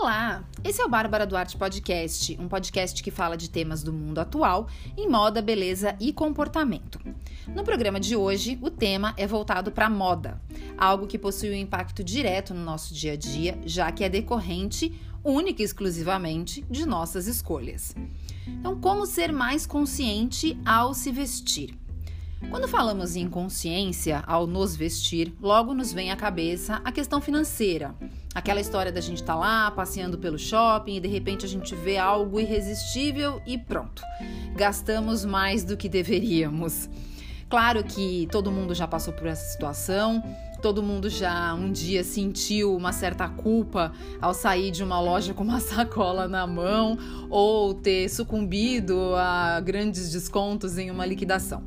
Olá, esse é o Bárbara Duarte Podcast, um podcast que fala de temas do mundo atual em moda, beleza e comportamento. No programa de hoje, o tema é voltado para moda, algo que possui um impacto direto no nosso dia a dia, já que é decorrente única e exclusivamente de nossas escolhas. Então, como ser mais consciente ao se vestir? Quando falamos em consciência ao nos vestir, logo nos vem à cabeça a questão financeira. Aquela história da gente estar tá lá passeando pelo shopping e de repente a gente vê algo irresistível e pronto. Gastamos mais do que deveríamos. Claro que todo mundo já passou por essa situação, todo mundo já um dia sentiu uma certa culpa ao sair de uma loja com uma sacola na mão ou ter sucumbido a grandes descontos em uma liquidação.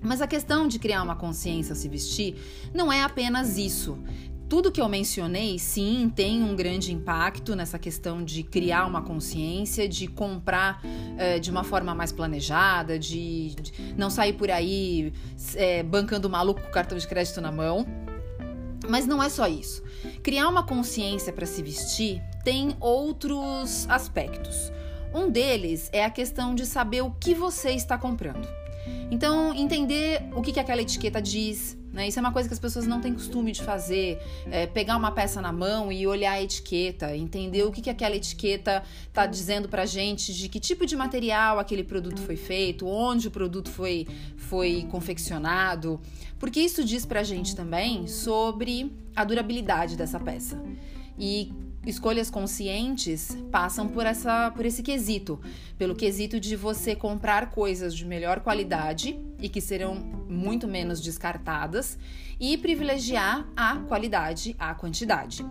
Mas a questão de criar uma consciência se vestir não é apenas isso. Tudo que eu mencionei, sim, tem um grande impacto nessa questão de criar uma consciência, de comprar é, de uma forma mais planejada, de, de não sair por aí é, bancando maluco com cartão de crédito na mão. Mas não é só isso. Criar uma consciência para se vestir tem outros aspectos. Um deles é a questão de saber o que você está comprando. Então, entender o que, que aquela etiqueta diz, né? Isso é uma coisa que as pessoas não têm costume de fazer. É pegar uma peça na mão e olhar a etiqueta, entender o que, que aquela etiqueta está dizendo pra gente, de que tipo de material aquele produto foi feito, onde o produto foi, foi confeccionado. Porque isso diz pra gente também sobre a durabilidade dessa peça. E escolhas conscientes passam por essa por esse quesito, pelo quesito de você comprar coisas de melhor qualidade e que serão muito menos descartadas e privilegiar a qualidade, a quantidade.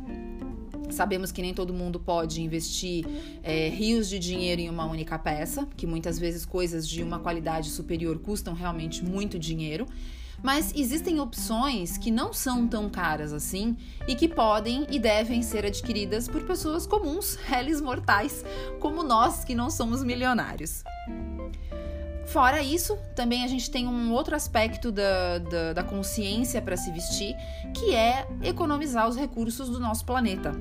Sabemos que nem todo mundo pode investir é, rios de dinheiro em uma única peça, que muitas vezes coisas de uma qualidade superior custam realmente muito dinheiro. Mas existem opções que não são tão caras assim e que podem e devem ser adquiridas por pessoas comuns, réis mortais, como nós que não somos milionários. Fora isso, também a gente tem um outro aspecto da, da, da consciência para se vestir, que é economizar os recursos do nosso planeta.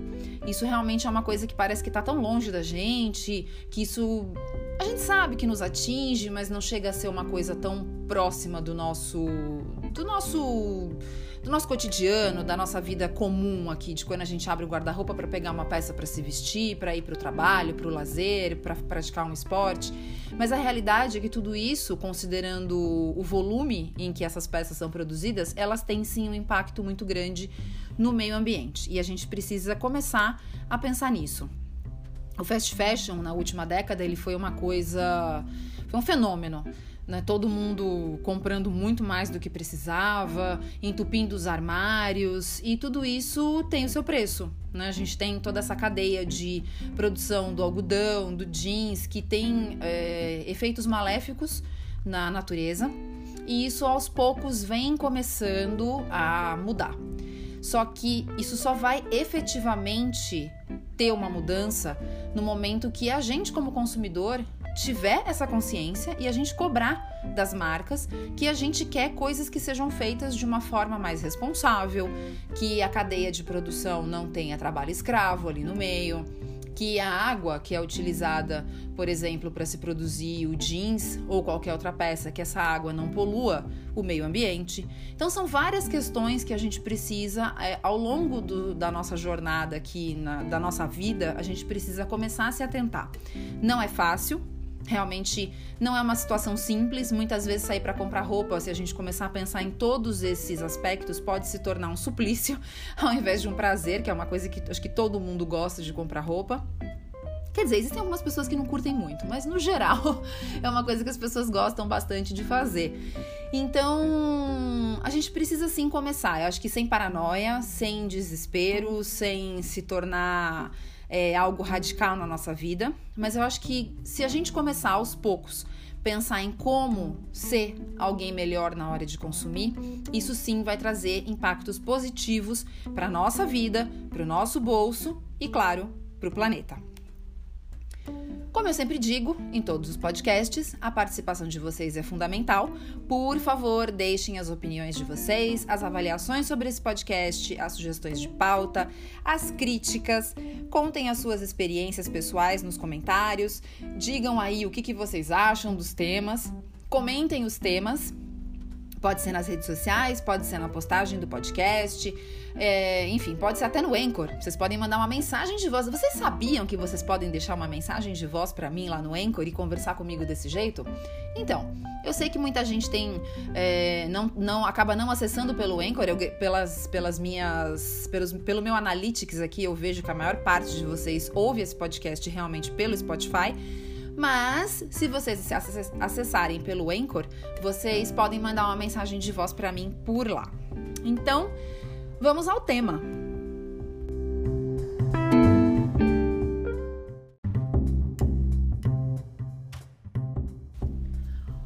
Isso realmente é uma coisa que parece que está tão longe da gente, que isso a gente sabe que nos atinge, mas não chega a ser uma coisa tão próxima do nosso do nosso do nosso cotidiano, da nossa vida comum aqui, de quando a gente abre o guarda-roupa para pegar uma peça para se vestir, para ir para o trabalho, para o lazer, para praticar um esporte. Mas a realidade é que tudo isso, considerando o volume em que essas peças são produzidas, elas têm sim um impacto muito grande no meio ambiente. E a gente precisa começar a pensar nisso. O fast fashion na última década ele foi uma coisa, foi um fenômeno. Né, todo mundo comprando muito mais do que precisava, entupindo os armários e tudo isso tem o seu preço. Né? A gente tem toda essa cadeia de produção do algodão, do jeans, que tem é, efeitos maléficos na natureza e isso aos poucos vem começando a mudar. Só que isso só vai efetivamente ter uma mudança no momento que a gente, como consumidor, tiver essa consciência e a gente cobrar das marcas que a gente quer coisas que sejam feitas de uma forma mais responsável, que a cadeia de produção não tenha trabalho escravo ali no meio que a água que é utilizada, por exemplo, para se produzir o jeans ou qualquer outra peça, que essa água não polua o meio ambiente. Então são várias questões que a gente precisa, é, ao longo do, da nossa jornada aqui, na, da nossa vida, a gente precisa começar a se atentar. Não é fácil, Realmente não é uma situação simples. Muitas vezes sair para comprar roupa, se a gente começar a pensar em todos esses aspectos, pode se tornar um suplício ao invés de um prazer, que é uma coisa que acho que todo mundo gosta de comprar roupa. Quer dizer, existem algumas pessoas que não curtem muito, mas no geral é uma coisa que as pessoas gostam bastante de fazer. Então, a gente precisa sim começar. Eu acho que sem paranoia, sem desespero, sem se tornar é, algo radical na nossa vida, mas eu acho que se a gente começar aos poucos pensar em como ser alguém melhor na hora de consumir, isso sim vai trazer impactos positivos para nossa vida, para o nosso bolso e, claro, para o planeta. Como eu sempre digo em todos os podcasts, a participação de vocês é fundamental. Por favor, deixem as opiniões de vocês, as avaliações sobre esse podcast, as sugestões de pauta, as críticas. Contem as suas experiências pessoais nos comentários. Digam aí o que, que vocês acham dos temas. Comentem os temas Pode ser nas redes sociais, pode ser na postagem do podcast, é, enfim, pode ser até no Anchor. Vocês podem mandar uma mensagem de voz. Vocês sabiam que vocês podem deixar uma mensagem de voz para mim lá no Anchor e conversar comigo desse jeito? Então, eu sei que muita gente tem é, não, não acaba não acessando pelo Anchor, eu, pelas, pelas minhas pelos, pelo meu analytics aqui eu vejo que a maior parte de vocês ouve esse podcast realmente pelo Spotify. Mas, se vocês acessarem pelo Anchor, vocês podem mandar uma mensagem de voz para mim por lá. Então, vamos ao tema.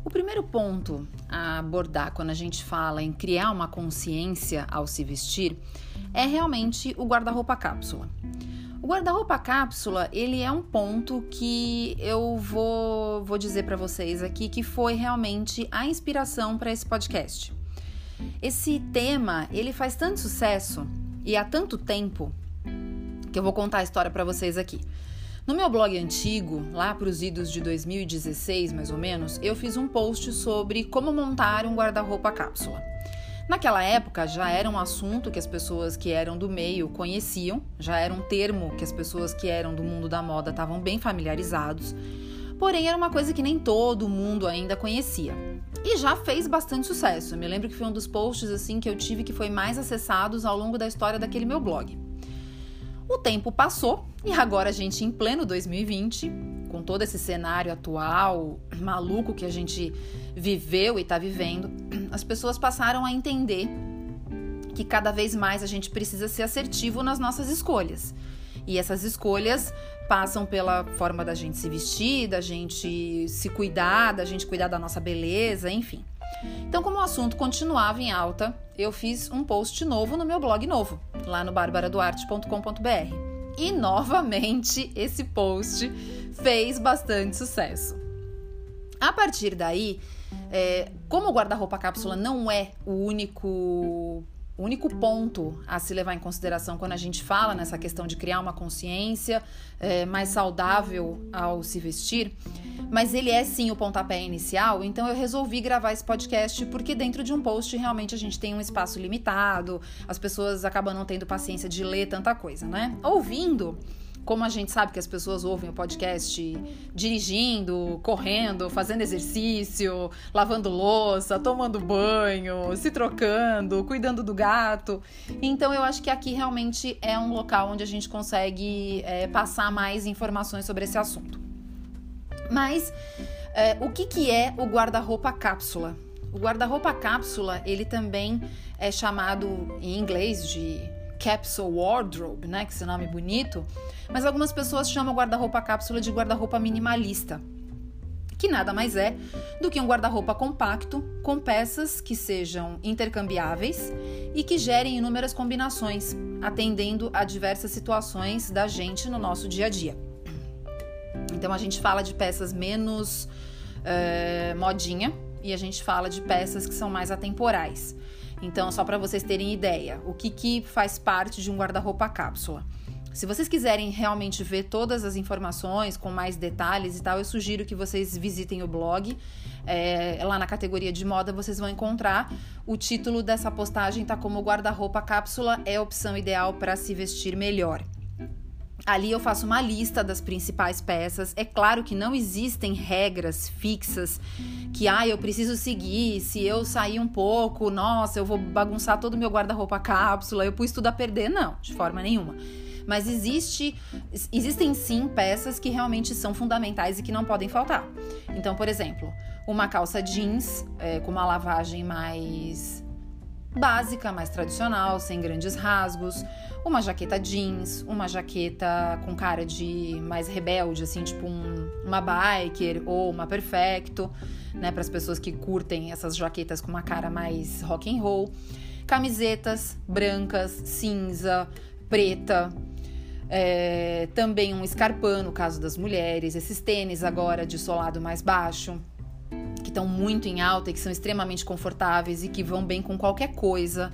O primeiro ponto a abordar quando a gente fala em criar uma consciência ao se vestir é realmente o guarda-roupa cápsula. O guarda-roupa cápsula, ele é um ponto que eu vou, vou dizer para vocês aqui que foi realmente a inspiração para esse podcast. Esse tema, ele faz tanto sucesso e há tanto tempo que eu vou contar a história para vocês aqui. No meu blog antigo, lá para os idos de 2016 mais ou menos, eu fiz um post sobre como montar um guarda-roupa cápsula. Naquela época já era um assunto que as pessoas que eram do meio conheciam, já era um termo que as pessoas que eram do mundo da moda estavam bem familiarizados, porém era uma coisa que nem todo mundo ainda conhecia. E já fez bastante sucesso. Eu me lembro que foi um dos posts assim que eu tive que foi mais acessados ao longo da história daquele meu blog. O tempo passou e agora a gente em pleno 2020, com todo esse cenário atual maluco que a gente viveu e está vivendo, as pessoas passaram a entender que cada vez mais a gente precisa ser assertivo nas nossas escolhas. E essas escolhas passam pela forma da gente se vestir, da gente se cuidar, da gente cuidar da nossa beleza, enfim. Então, como o assunto continuava em alta, eu fiz um post novo no meu blog novo, lá no barbaraduarte.com.br. E novamente esse post fez bastante sucesso. A partir daí, é, como o guarda-roupa cápsula não é o único o único ponto a se levar em consideração quando a gente fala nessa questão de criar uma consciência é, mais saudável ao se vestir, mas ele é sim o pontapé inicial, então eu resolvi gravar esse podcast porque dentro de um post realmente a gente tem um espaço limitado, as pessoas acabam não tendo paciência de ler tanta coisa, né? Ouvindo como a gente sabe que as pessoas ouvem o podcast dirigindo, correndo, fazendo exercício, lavando louça, tomando banho, se trocando, cuidando do gato. Então eu acho que aqui realmente é um local onde a gente consegue é, passar mais informações sobre esse assunto. Mas é, o que, que é o guarda-roupa cápsula? O guarda-roupa cápsula, ele também é chamado em inglês de capsule wardrobe, né, que esse nome bonito, mas algumas pessoas chamam guarda-roupa cápsula de guarda-roupa minimalista, que nada mais é do que um guarda-roupa compacto com peças que sejam intercambiáveis e que gerem inúmeras combinações, atendendo a diversas situações da gente no nosso dia a dia. Então a gente fala de peças menos é, modinha e a gente fala de peças que são mais atemporais. Então, só para vocês terem ideia, o que, que faz parte de um guarda-roupa cápsula. Se vocês quiserem realmente ver todas as informações com mais detalhes e tal, eu sugiro que vocês visitem o blog. É, lá na categoria de moda vocês vão encontrar o título dessa postagem tá como guarda-roupa cápsula é a opção ideal para se vestir melhor. Ali eu faço uma lista das principais peças. É claro que não existem regras fixas que ah, eu preciso seguir. Se eu sair um pouco, nossa, eu vou bagunçar todo o meu guarda-roupa cápsula, eu pus tudo a perder. Não, de forma nenhuma. Mas existe, existem sim peças que realmente são fundamentais e que não podem faltar. Então, por exemplo, uma calça jeans é, com uma lavagem mais básica, mais tradicional, sem grandes rasgos, uma jaqueta jeans, uma jaqueta com cara de mais rebelde, assim, tipo um, uma biker ou uma perfecto, né, para as pessoas que curtem essas jaquetas com uma cara mais rock and roll, camisetas brancas, cinza, preta, É, também um escarpão no caso das mulheres, esses tênis agora de solado mais baixo, que estão muito em alta e que são extremamente confortáveis e que vão bem com qualquer coisa.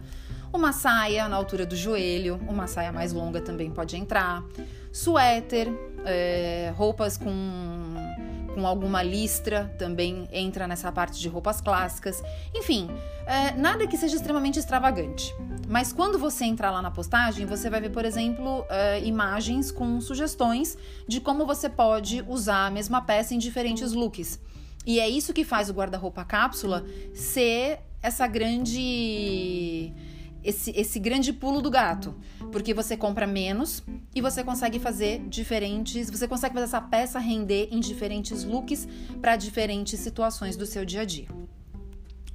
Uma saia na altura do joelho, uma saia mais longa também pode entrar. Suéter, é, roupas com com alguma listra, também entra nessa parte de roupas clássicas. Enfim, é, nada que seja extremamente extravagante. Mas quando você entrar lá na postagem, você vai ver, por exemplo, é, imagens com sugestões de como você pode usar a mesma peça em diferentes looks. E é isso que faz o guarda-roupa cápsula ser essa grande esse, esse grande pulo do gato, porque você compra menos e você consegue fazer diferentes, você consegue fazer essa peça render em diferentes looks para diferentes situações do seu dia a dia.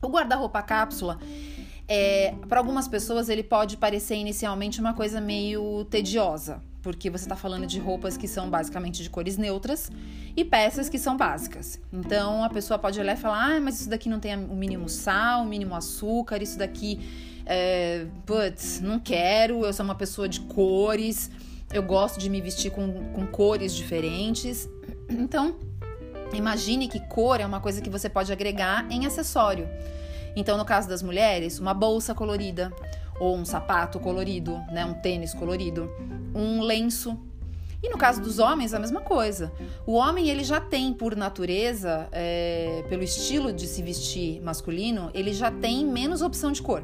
O guarda-roupa cápsula é, para algumas pessoas ele pode parecer inicialmente uma coisa meio tediosa, porque você está falando de roupas que são basicamente de cores neutras e peças que são básicas. Então a pessoa pode olhar e falar: ah, mas isso daqui não tem o mínimo sal, o mínimo açúcar, isso daqui é, putz, não quero, eu sou uma pessoa de cores, eu gosto de me vestir com, com cores diferentes. Então, imagine que cor é uma coisa que você pode agregar em acessório. Então, no caso das mulheres, uma bolsa colorida, ou um sapato colorido, né, um tênis colorido, um lenço. E no caso dos homens, a mesma coisa. O homem ele já tem, por natureza, é, pelo estilo de se vestir masculino, ele já tem menos opção de cor.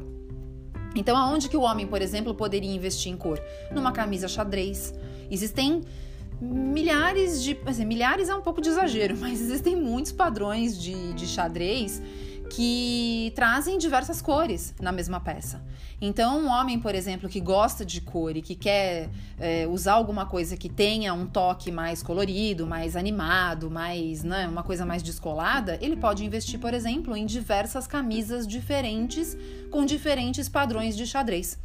Então, aonde que o homem, por exemplo, poderia investir em cor? Numa camisa xadrez. Existem milhares de. Assim, milhares é um pouco de exagero, mas existem muitos padrões de, de xadrez que trazem diversas cores na mesma peça. Então, um homem, por exemplo, que gosta de cor e que quer é, usar alguma coisa que tenha um toque mais colorido, mais animado, mais, né, uma coisa mais descolada, ele pode investir, por exemplo, em diversas camisas diferentes com diferentes padrões de xadrez.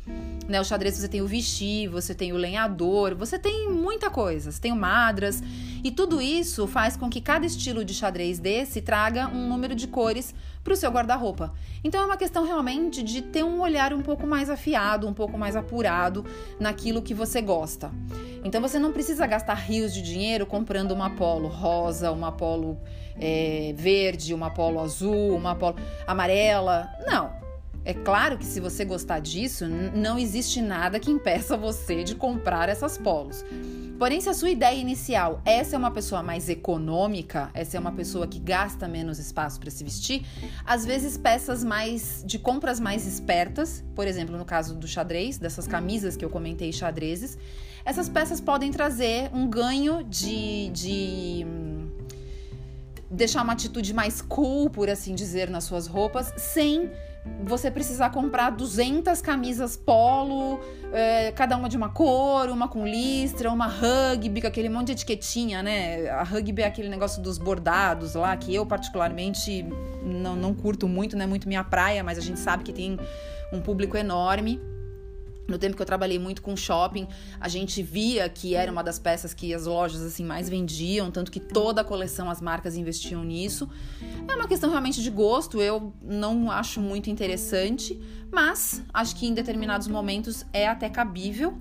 Né, o xadrez você tem o Vichy, você tem o lenhador, você tem muita coisa, você tem o madras, e tudo isso faz com que cada estilo de xadrez desse traga um número de cores para o seu guarda-roupa. Então é uma questão realmente de ter um olhar um pouco mais afiado, um pouco mais apurado naquilo que você gosta. Então você não precisa gastar rios de dinheiro comprando uma polo rosa, uma polo é, verde, uma polo azul, uma polo amarela. Não. É claro que se você gostar disso, não existe nada que impeça você de comprar essas polos. Porém, se a sua ideia inicial, essa é uma pessoa mais econômica, essa é uma pessoa que gasta menos espaço para se vestir, às vezes peças mais de compras mais espertas, por exemplo, no caso do xadrez, dessas camisas que eu comentei xadrezes, essas peças podem trazer um ganho de, de deixar uma atitude mais cool, por assim dizer, nas suas roupas, sem você precisar comprar 200 camisas polo, é, cada uma de uma cor, uma com listra, uma rugby, com aquele monte de etiquetinha, né? A rugby é aquele negócio dos bordados lá, que eu particularmente não, não curto muito, não é muito minha praia, mas a gente sabe que tem um público enorme. No tempo que eu trabalhei muito com shopping, a gente via que era uma das peças que as lojas assim mais vendiam, tanto que toda a coleção as marcas investiam nisso. É uma questão realmente de gosto, eu não acho muito interessante, mas acho que em determinados momentos é até cabível.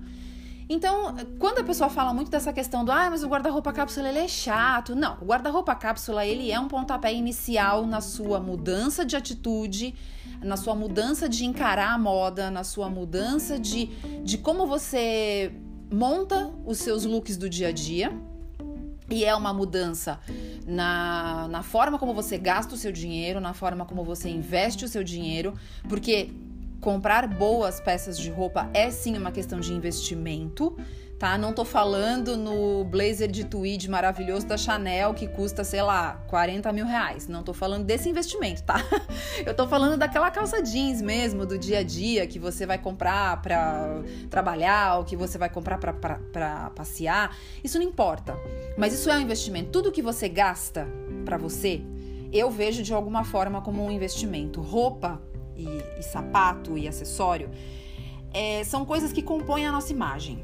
Então, quando a pessoa fala muito dessa questão do ah, mas o guarda-roupa cápsula ele é chato. Não, o guarda-roupa cápsula ele é um pontapé inicial na sua mudança de atitude, na sua mudança de encarar a moda, na sua mudança de, de como você monta os seus looks do dia a dia. E é uma mudança na, na forma como você gasta o seu dinheiro, na forma como você investe o seu dinheiro, porque comprar boas peças de roupa é sim uma questão de investimento, tá? Não tô falando no blazer de tweed maravilhoso da Chanel que custa, sei lá, 40 mil reais. Não tô falando desse investimento, tá? Eu tô falando daquela calça jeans mesmo, do dia a dia, que você vai comprar pra trabalhar, ou que você vai comprar pra, pra, pra passear. Isso não importa. Mas isso é um investimento. Tudo que você gasta para você, eu vejo de alguma forma como um investimento. Roupa e, e sapato e acessório é, são coisas que compõem a nossa imagem.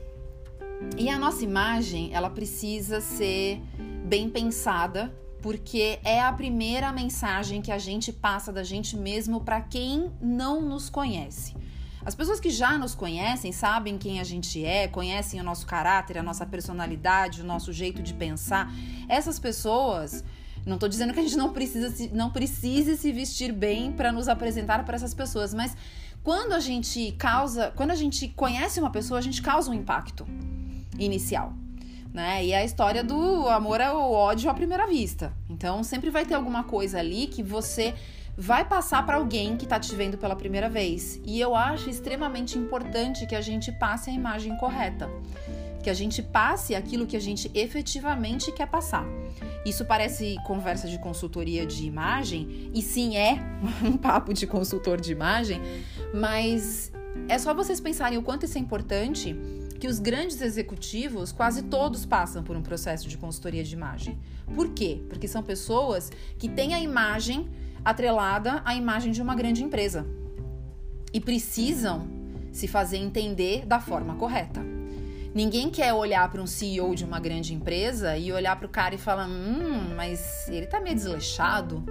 E a nossa imagem, ela precisa ser bem pensada, porque é a primeira mensagem que a gente passa da gente mesmo para quem não nos conhece. As pessoas que já nos conhecem, sabem quem a gente é, conhecem o nosso caráter, a nossa personalidade, o nosso jeito de pensar. Essas pessoas não estou dizendo que a gente não precisa se, não precise se vestir bem para nos apresentar para essas pessoas, mas quando a gente causa, quando a gente conhece uma pessoa, a gente causa um impacto inicial. Né? E é a história do amor ao ódio à primeira vista. Então sempre vai ter alguma coisa ali que você vai passar para alguém que está te vendo pela primeira vez. E eu acho extremamente importante que a gente passe a imagem correta que a gente passe aquilo que a gente efetivamente quer passar. Isso parece conversa de consultoria de imagem, e sim é um papo de consultor de imagem, mas é só vocês pensarem o quanto isso é importante que os grandes executivos, quase todos passam por um processo de consultoria de imagem. Por quê? Porque são pessoas que têm a imagem atrelada à imagem de uma grande empresa e precisam se fazer entender da forma correta. Ninguém quer olhar para um CEO de uma grande empresa e olhar para o cara e falar: hum, mas ele tá meio desleixado.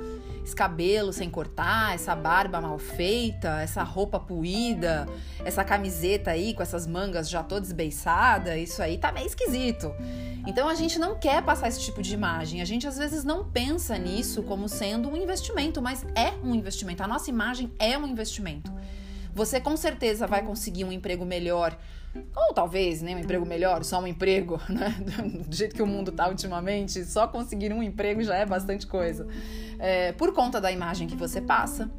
Esse cabelo sem cortar, essa barba mal feita, essa roupa puída, essa camiseta aí com essas mangas já toda esbeiçada, isso aí tá meio esquisito. Então a gente não quer passar esse tipo de imagem. A gente às vezes não pensa nisso como sendo um investimento, mas é um investimento. A nossa imagem é um investimento. Você com certeza vai conseguir um emprego melhor ou talvez nem né, um emprego melhor, só um emprego, né? Do jeito que o mundo tá ultimamente, só conseguir um emprego já é bastante coisa. É, por conta da imagem que você passa.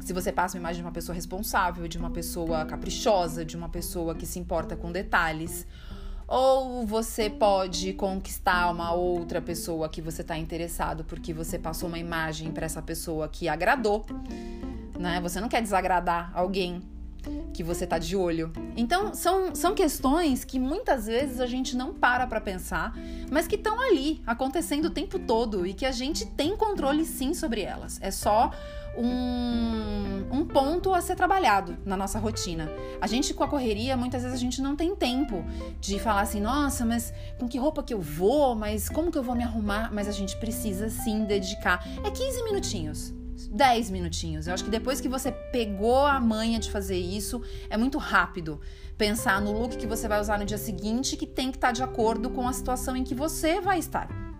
Se você passa uma imagem de uma pessoa responsável, de uma pessoa caprichosa, de uma pessoa que se importa com detalhes, ou você pode conquistar uma outra pessoa que você está interessado porque você passou uma imagem para essa pessoa que agradou, né? Você não quer desagradar alguém, que você tá de olho. Então, são, são questões que muitas vezes a gente não para para pensar, mas que estão ali, acontecendo o tempo todo e que a gente tem controle sim sobre elas. É só um, um ponto a ser trabalhado na nossa rotina. A gente, com a correria, muitas vezes a gente não tem tempo de falar assim, nossa, mas com que roupa que eu vou? Mas como que eu vou me arrumar? Mas a gente precisa sim dedicar. É 15 minutinhos 10 minutinhos. Eu acho que depois que você pegou a manha de fazer isso, é muito rápido pensar no look que você vai usar no dia seguinte, que tem que estar de acordo com a situação em que você vai estar.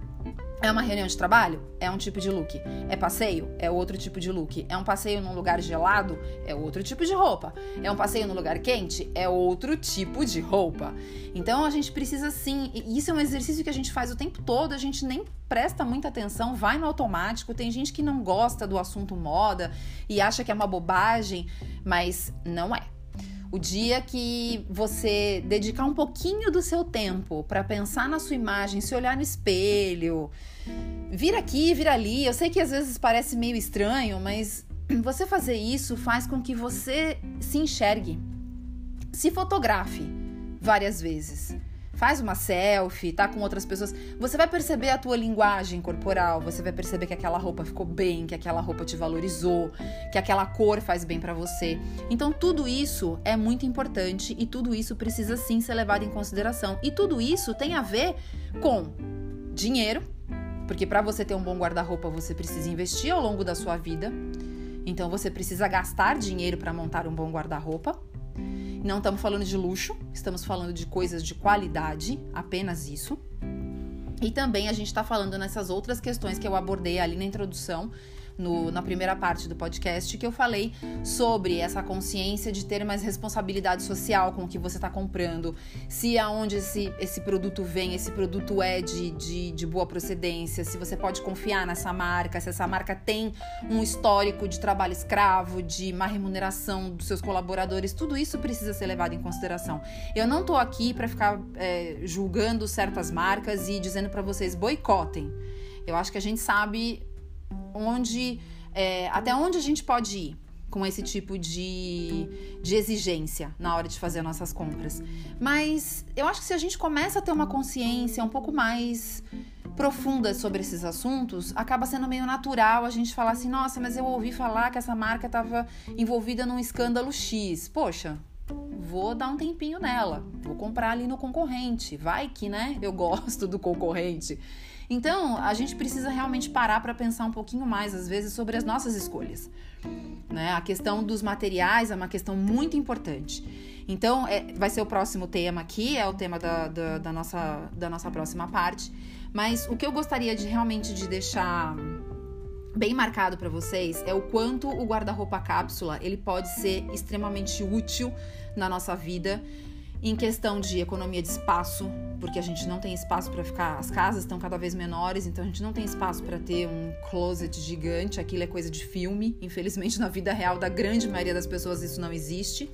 É uma reunião de trabalho? É um tipo de look. É passeio? É outro tipo de look. É um passeio num lugar gelado? É outro tipo de roupa. É um passeio num lugar quente? É outro tipo de roupa. Então a gente precisa sim. Isso é um exercício que a gente faz o tempo todo, a gente nem presta muita atenção, vai no automático. Tem gente que não gosta do assunto moda e acha que é uma bobagem, mas não é. O dia que você dedicar um pouquinho do seu tempo para pensar na sua imagem, se olhar no espelho, vir aqui, vir ali. Eu sei que às vezes parece meio estranho, mas você fazer isso faz com que você se enxergue, se fotografe várias vezes faz uma selfie, tá com outras pessoas, você vai perceber a tua linguagem corporal, você vai perceber que aquela roupa ficou bem, que aquela roupa te valorizou, que aquela cor faz bem para você. Então tudo isso é muito importante e tudo isso precisa sim ser levado em consideração. E tudo isso tem a ver com dinheiro, porque para você ter um bom guarda-roupa você precisa investir ao longo da sua vida. Então você precisa gastar dinheiro para montar um bom guarda-roupa. Não estamos falando de luxo, estamos falando de coisas de qualidade, apenas isso. E também a gente está falando nessas outras questões que eu abordei ali na introdução, no, na primeira parte do podcast que eu falei sobre essa consciência de ter mais responsabilidade social com o que você está comprando, se aonde esse, esse produto vem, esse produto é de, de, de boa procedência, se você pode confiar nessa marca, se essa marca tem um histórico de trabalho escravo, de má remuneração dos seus colaboradores, tudo isso precisa ser levado em consideração. Eu não tô aqui para ficar é, julgando certas marcas e dizendo para vocês boicotem. Eu acho que a gente sabe onde é, até onde a gente pode ir com esse tipo de, de exigência na hora de fazer nossas compras. Mas eu acho que se a gente começa a ter uma consciência um pouco mais profunda sobre esses assuntos, acaba sendo meio natural a gente falar assim: nossa, mas eu ouvi falar que essa marca estava envolvida num escândalo X. Poxa, vou dar um tempinho nela, vou comprar ali no concorrente. Vai que, né? Eu gosto do concorrente. Então, a gente precisa realmente parar para pensar um pouquinho mais, às vezes, sobre as nossas escolhas. Né? A questão dos materiais é uma questão muito importante. Então, é, vai ser o próximo tema aqui, é o tema da, da, da, nossa, da nossa próxima parte. Mas o que eu gostaria de realmente de deixar bem marcado para vocês é o quanto o guarda-roupa cápsula ele pode ser extremamente útil na nossa vida em questão de economia de espaço, porque a gente não tem espaço para ficar, as casas estão cada vez menores, então a gente não tem espaço para ter um closet gigante, aquilo é coisa de filme. Infelizmente, na vida real da grande maioria das pessoas isso não existe.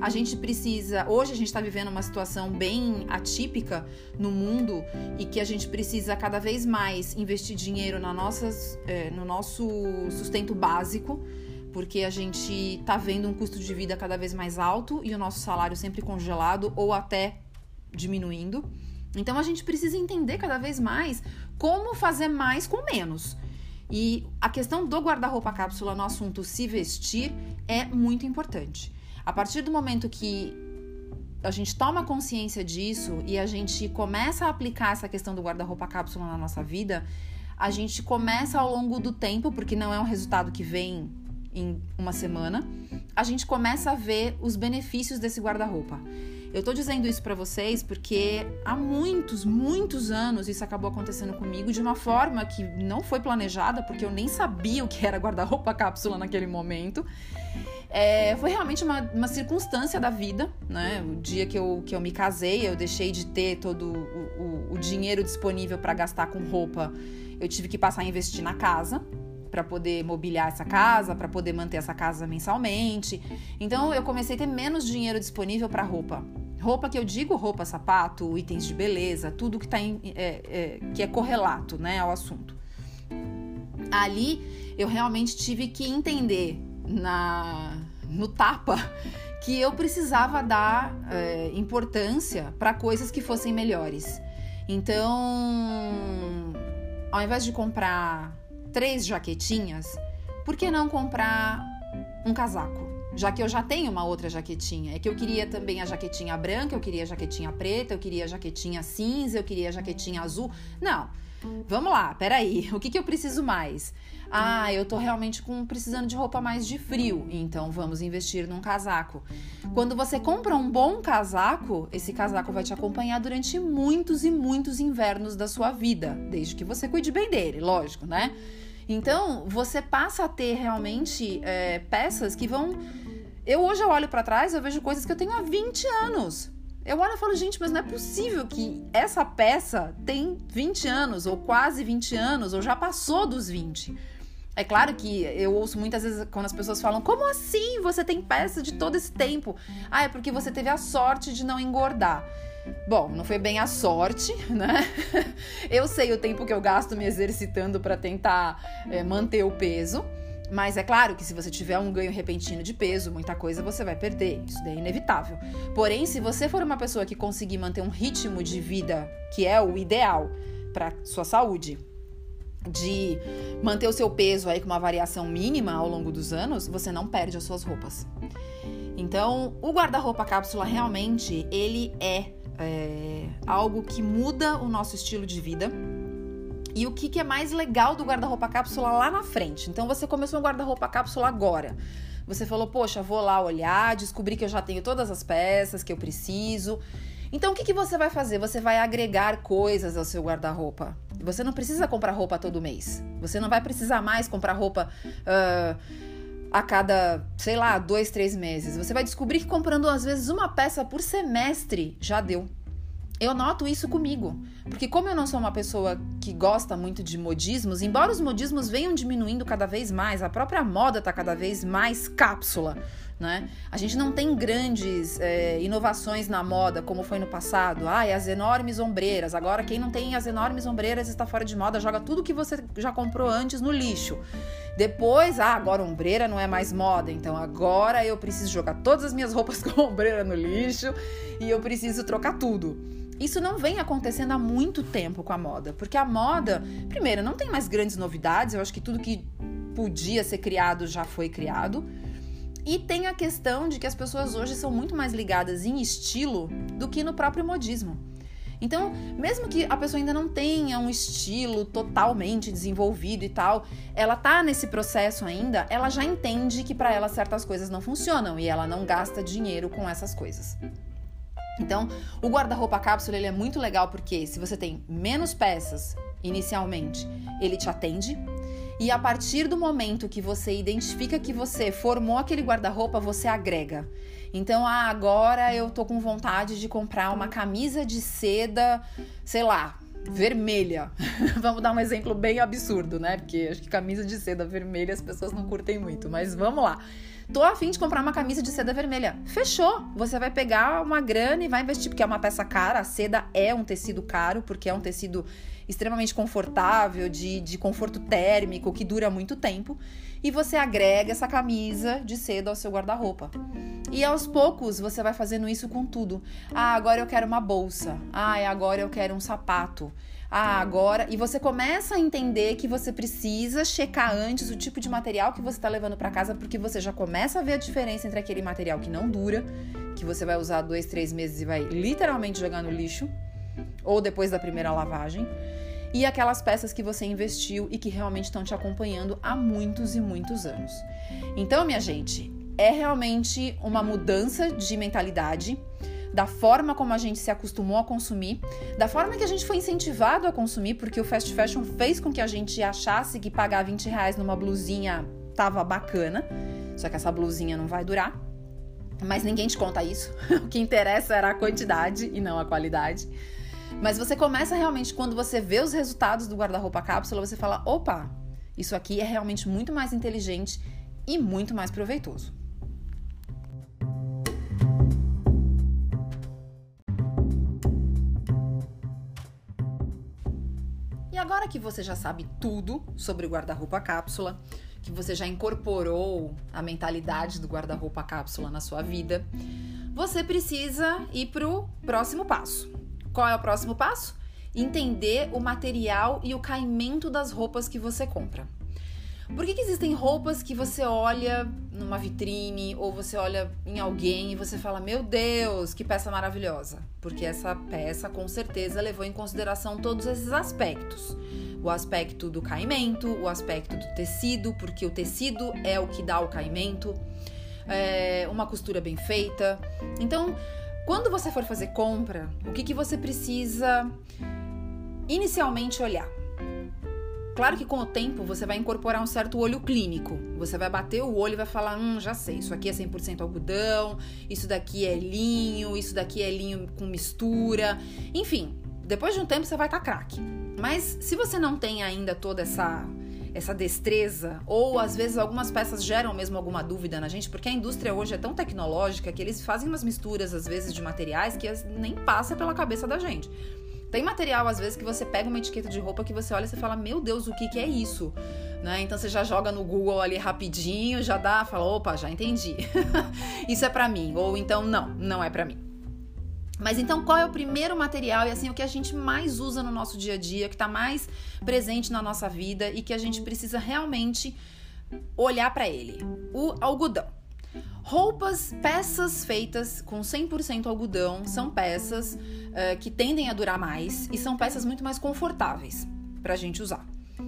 A gente precisa, hoje a gente está vivendo uma situação bem atípica no mundo e que a gente precisa cada vez mais investir dinheiro na nossas, é, no nosso sustento básico porque a gente está vendo um custo de vida cada vez mais alto e o nosso salário sempre congelado ou até diminuindo. Então a gente precisa entender cada vez mais como fazer mais com menos. E a questão do guarda-roupa cápsula no assunto se vestir é muito importante. A partir do momento que a gente toma consciência disso e a gente começa a aplicar essa questão do guarda-roupa cápsula na nossa vida, a gente começa ao longo do tempo, porque não é um resultado que vem em uma semana, a gente começa a ver os benefícios desse guarda-roupa. Eu tô dizendo isso para vocês porque há muitos, muitos anos isso acabou acontecendo comigo de uma forma que não foi planejada, porque eu nem sabia o que era guarda-roupa cápsula naquele momento. É, foi realmente uma, uma, circunstância da vida, né? O dia que eu, que eu me casei, eu deixei de ter todo o, o, o dinheiro disponível para gastar com roupa. Eu tive que passar a investir na casa, para poder mobiliar essa casa, para poder manter essa casa mensalmente. Então eu comecei a ter menos dinheiro disponível para roupa. Roupa que eu digo roupa, sapato, itens de beleza, tudo que, tá em, é, é, que é correlato né, ao assunto. Ali eu realmente tive que entender na, no tapa que eu precisava dar é, importância para coisas que fossem melhores. Então, ao invés de comprar três jaquetinhas, por que não comprar um casaco? Já que eu já tenho uma outra jaquetinha. É que eu queria também a jaquetinha branca, eu queria a jaquetinha preta, eu queria a jaquetinha cinza, eu queria a jaquetinha azul. Não. Vamos lá, peraí. O que, que eu preciso mais? Ah, eu tô realmente com, precisando de roupa mais de frio, então vamos investir num casaco. Quando você compra um bom casaco, esse casaco vai te acompanhar durante muitos e muitos invernos da sua vida, desde que você cuide bem dele, lógico, né? Então, você passa a ter realmente é, peças que vão. Eu hoje eu olho para trás, eu vejo coisas que eu tenho há 20 anos. Eu olho e falo, gente, mas não é possível que essa peça tem 20 anos, ou quase 20 anos, ou já passou dos 20. É claro que eu ouço muitas vezes quando as pessoas falam: como assim você tem peça de todo esse tempo? Ah, é porque você teve a sorte de não engordar. Bom, não foi bem a sorte, né? Eu sei o tempo que eu gasto me exercitando para tentar é, manter o peso. Mas é claro que se você tiver um ganho repentino de peso, muita coisa você vai perder. Isso daí é inevitável. Porém, se você for uma pessoa que conseguir manter um ritmo de vida que é o ideal para sua saúde, de manter o seu peso aí com uma variação mínima ao longo dos anos, você não perde as suas roupas. Então, o guarda-roupa cápsula realmente ele é é, algo que muda o nosso estilo de vida. E o que, que é mais legal do guarda-roupa cápsula lá na frente? Então você começou um guarda-roupa cápsula agora. Você falou, poxa, vou lá olhar, descobri que eu já tenho todas as peças que eu preciso. Então o que, que você vai fazer? Você vai agregar coisas ao seu guarda-roupa. Você não precisa comprar roupa todo mês. Você não vai precisar mais comprar roupa. Uh, a cada, sei lá, dois, três meses. Você vai descobrir que comprando às vezes uma peça por semestre já deu. Eu noto isso comigo, porque como eu não sou uma pessoa que gosta muito de modismos, embora os modismos venham diminuindo cada vez mais, a própria moda está cada vez mais cápsula, né? A gente não tem grandes é, inovações na moda como foi no passado. Ah, as enormes ombreiras. Agora quem não tem as enormes ombreiras está fora de moda, joga tudo que você já comprou antes no lixo. Depois, ah, agora ombreira não é mais moda, então agora eu preciso jogar todas as minhas roupas com ombreira no lixo e eu preciso trocar tudo. Isso não vem acontecendo há muito tempo com a moda, porque a moda, primeiro, não tem mais grandes novidades, eu acho que tudo que podia ser criado já foi criado. E tem a questão de que as pessoas hoje são muito mais ligadas em estilo do que no próprio modismo. Então, mesmo que a pessoa ainda não tenha um estilo totalmente desenvolvido e tal, ela tá nesse processo ainda, ela já entende que para ela certas coisas não funcionam e ela não gasta dinheiro com essas coisas. Então, o guarda-roupa cápsula ele é muito legal porque se você tem menos peças inicialmente, ele te atende. E a partir do momento que você identifica que você formou aquele guarda-roupa, você agrega. Então, ah, agora eu tô com vontade de comprar uma camisa de seda, sei lá, vermelha. vamos dar um exemplo bem absurdo, né? Porque acho que camisa de seda vermelha as pessoas não curtem muito, mas vamos lá. Tô afim de comprar uma camisa de seda vermelha. Fechou! Você vai pegar uma grana e vai investir, porque é uma peça cara. A seda é um tecido caro, porque é um tecido extremamente confortável, de, de conforto térmico, que dura muito tempo. E você agrega essa camisa de seda ao seu guarda-roupa. E aos poucos você vai fazendo isso com tudo. Ah, agora eu quero uma bolsa. Ah, agora eu quero um sapato. Ah, agora. E você começa a entender que você precisa checar antes o tipo de material que você está levando para casa, porque você já começa a ver a diferença entre aquele material que não dura, que você vai usar dois, três meses e vai literalmente jogar no lixo, ou depois da primeira lavagem, e aquelas peças que você investiu e que realmente estão te acompanhando há muitos e muitos anos. Então, minha gente, é realmente uma mudança de mentalidade da forma como a gente se acostumou a consumir, da forma que a gente foi incentivado a consumir, porque o fast fashion fez com que a gente achasse que pagar 20 reais numa blusinha tava bacana, só que essa blusinha não vai durar. Mas ninguém te conta isso. o que interessa era a quantidade e não a qualidade. Mas você começa realmente, quando você vê os resultados do guarda-roupa cápsula, você fala: opa, isso aqui é realmente muito mais inteligente e muito mais proveitoso. agora que você já sabe tudo sobre o guarda-roupa cápsula, que você já incorporou a mentalidade do guarda-roupa cápsula na sua vida, você precisa ir para o próximo passo. Qual é o próximo passo? Entender o material e o caimento das roupas que você compra. Por que, que, existem roupas que você olha numa vitrine ou você olha em alguém e você fala: Meu Deus, que peça maravilhosa? Porque essa peça com certeza levou em consideração todos esses aspectos. O aspecto do caimento, o aspecto do tecido, porque o tecido é o que dá o caimento, é, uma costura bem feita. Então, quando você for fazer compra, o que, que você precisa inicialmente olhar? Claro que com o tempo você vai incorporar um certo olho clínico. Você vai bater o olho e vai falar: hum, já sei, isso aqui é 100% algodão, isso daqui é linho, isso daqui é linho com mistura. Enfim, depois de um tempo você vai estar tá craque. Mas se você não tem ainda toda essa essa destreza, ou às vezes algumas peças geram mesmo alguma dúvida na gente, porque a indústria hoje é tão tecnológica que eles fazem umas misturas às vezes de materiais que nem passa pela cabeça da gente. Tem material, às vezes, que você pega uma etiqueta de roupa que você olha e você fala, meu Deus, o que, que é isso? Né? Então você já joga no Google ali rapidinho, já dá, fala, opa, já entendi. isso é para mim. Ou então, não, não é para mim. Mas então, qual é o primeiro material e assim o que a gente mais usa no nosso dia a dia, que está mais presente na nossa vida e que a gente precisa realmente olhar para ele? O algodão. Roupas, peças feitas com 100% algodão são peças uh, que tendem a durar mais e são peças muito mais confortáveis para a gente usar.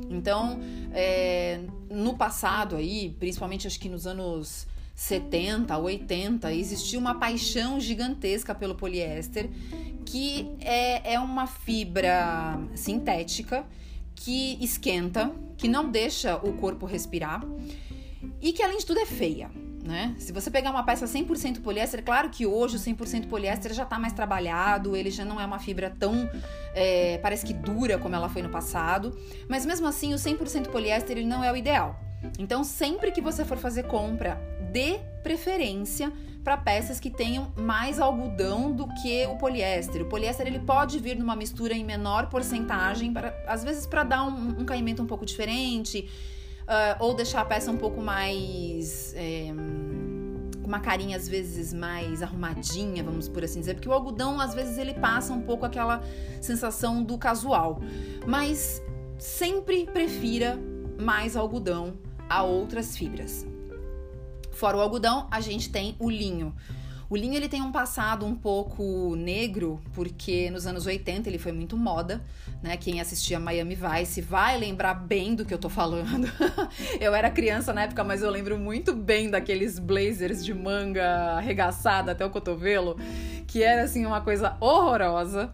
Então, é, no passado aí, principalmente acho que nos anos 70, 80, existia uma paixão gigantesca pelo poliéster, que é, é uma fibra sintética que esquenta, que não deixa o corpo respirar e que além de tudo é feia né? Se você pegar uma peça 100% poliéster, é claro que hoje o 100% poliéster já está mais trabalhado, ele já não é uma fibra tão, é, parece que dura como ela foi no passado, mas mesmo assim o 100% poliéster ele não é o ideal. Então, sempre que você for fazer compra, dê preferência para peças que tenham mais algodão do que o poliéster. O poliéster ele pode vir numa mistura em menor porcentagem, às vezes para dar um, um caimento um pouco diferente, uh, ou deixar a peça um pouco mais. É, uma carinha às vezes mais arrumadinha, vamos por assim dizer, porque o algodão às vezes ele passa um pouco aquela sensação do casual, mas sempre prefira mais algodão a outras fibras. Fora o algodão, a gente tem o linho. O linho ele tem um passado um pouco negro, porque nos anos 80 ele foi muito moda, né? Quem assistia Miami Vice vai lembrar bem do que eu tô falando. eu era criança na época, mas eu lembro muito bem daqueles blazers de manga arregaçada até o cotovelo, que era assim uma coisa horrorosa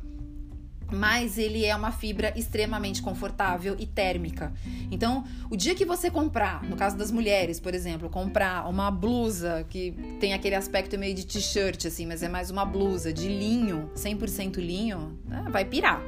mas ele é uma fibra extremamente confortável e térmica. Então, o dia que você comprar, no caso das mulheres, por exemplo, comprar uma blusa que tem aquele aspecto meio de t-shirt, assim, mas é mais uma blusa de linho, 100% linho, né, vai pirar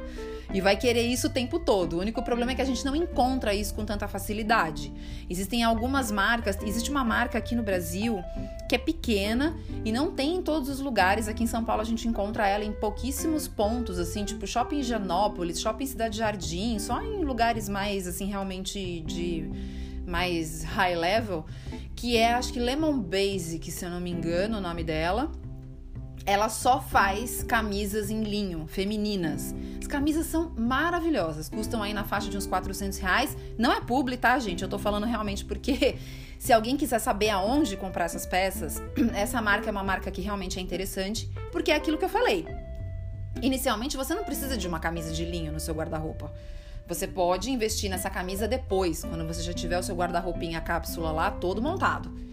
e vai querer isso o tempo todo. O único problema é que a gente não encontra isso com tanta facilidade. Existem algumas marcas, existe uma marca aqui no Brasil que é pequena e não tem em todos os lugares. Aqui em São Paulo a gente encontra ela em pouquíssimos pontos, assim, tipo Shopping Higienópolis, Shopping Cidade Jardim, só em lugares mais, assim, realmente de mais high level, que é, acho que Lemon Basic, se eu não me engano, o nome dela ela só faz camisas em linho, femininas. As camisas são maravilhosas, custam aí na faixa de uns 400 reais. Não é publi, tá, gente? Eu tô falando realmente porque se alguém quiser saber aonde comprar essas peças, essa marca é uma marca que realmente é interessante, porque é aquilo que eu falei. Inicialmente, você não precisa de uma camisa de linho no seu guarda-roupa. Você pode investir nessa camisa depois, quando você já tiver o seu guarda-roupinha cápsula lá todo montado.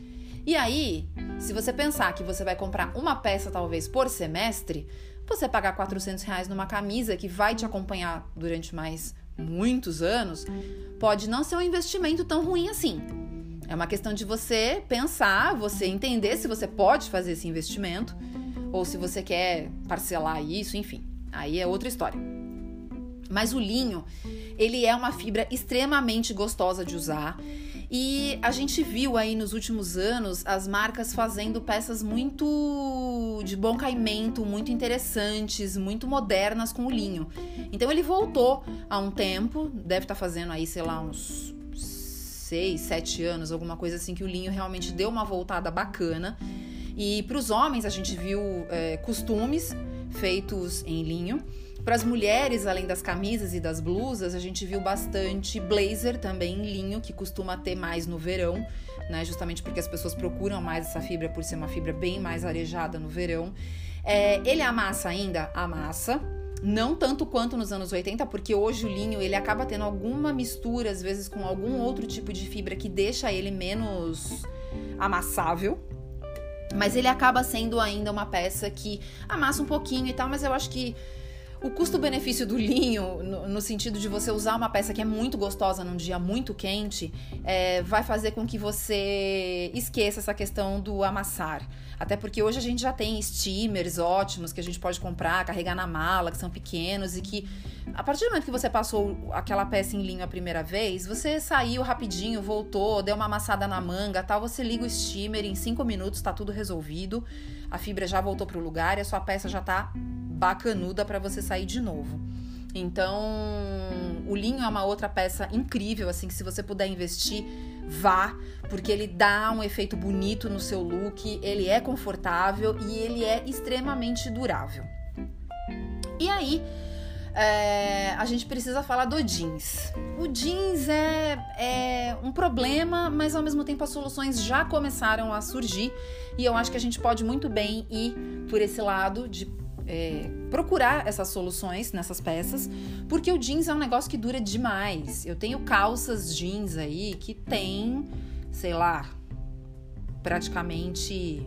E aí, se você pensar que você vai comprar uma peça talvez por semestre, você pagar 400 reais numa camisa que vai te acompanhar durante mais muitos anos, pode não ser um investimento tão ruim assim. É uma questão de você pensar, você entender se você pode fazer esse investimento ou se você quer parcelar isso, enfim. Aí é outra história. Mas o linho, ele é uma fibra extremamente gostosa de usar e a gente viu aí nos últimos anos as marcas fazendo peças muito de bom caimento, muito interessantes, muito modernas com o linho. Então ele voltou há um tempo, deve estar tá fazendo aí, sei lá, uns seis, sete anos, alguma coisa assim, que o linho realmente deu uma voltada bacana. E para os homens a gente viu é, costumes feitos em linho. Para as mulheres, além das camisas e das blusas, a gente viu bastante blazer também em linho, que costuma ter mais no verão, né? Justamente porque as pessoas procuram mais essa fibra por ser uma fibra bem mais arejada no verão. É, ele amassa ainda? Amassa. Não tanto quanto nos anos 80, porque hoje o linho ele acaba tendo alguma mistura, às vezes, com algum outro tipo de fibra que deixa ele menos amassável, mas ele acaba sendo ainda uma peça que amassa um pouquinho e tal, mas eu acho que o custo-benefício do linho, no, no, sentido de você usar uma peça que é muito gostosa num dia muito quente, é, vai fazer com que você esqueça essa questão do amassar. Até porque hoje a gente já tem steamers ótimos que a gente pode comprar, carregar na mala, que são pequenos e que a partir do momento que você passou aquela peça em linho a primeira vez, você saiu rapidinho, voltou, deu uma amassada na manga, tal, você liga o steamer em 5 minutos, tá tudo resolvido. A fibra já voltou pro lugar e a sua peça já tá bacanuda para você sair de novo. Então, o linho é uma outra peça incrível, assim, que se você puder investir, vá, porque ele dá um efeito bonito no seu look, ele é confortável e ele é extremamente durável. E aí, é, a gente precisa falar do jeans. O jeans é, é um problema, mas ao mesmo tempo as soluções já começaram a surgir e eu acho que a gente pode muito bem ir por esse lado de é, procurar essas soluções nessas peças, porque o jeans é um negócio que dura demais. Eu tenho calças jeans aí que tem, sei lá, praticamente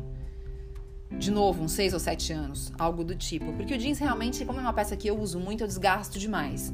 de novo, uns 6 ou 7 anos, algo do tipo. Porque o jeans realmente, como é uma peça que eu uso muito, eu desgasto demais.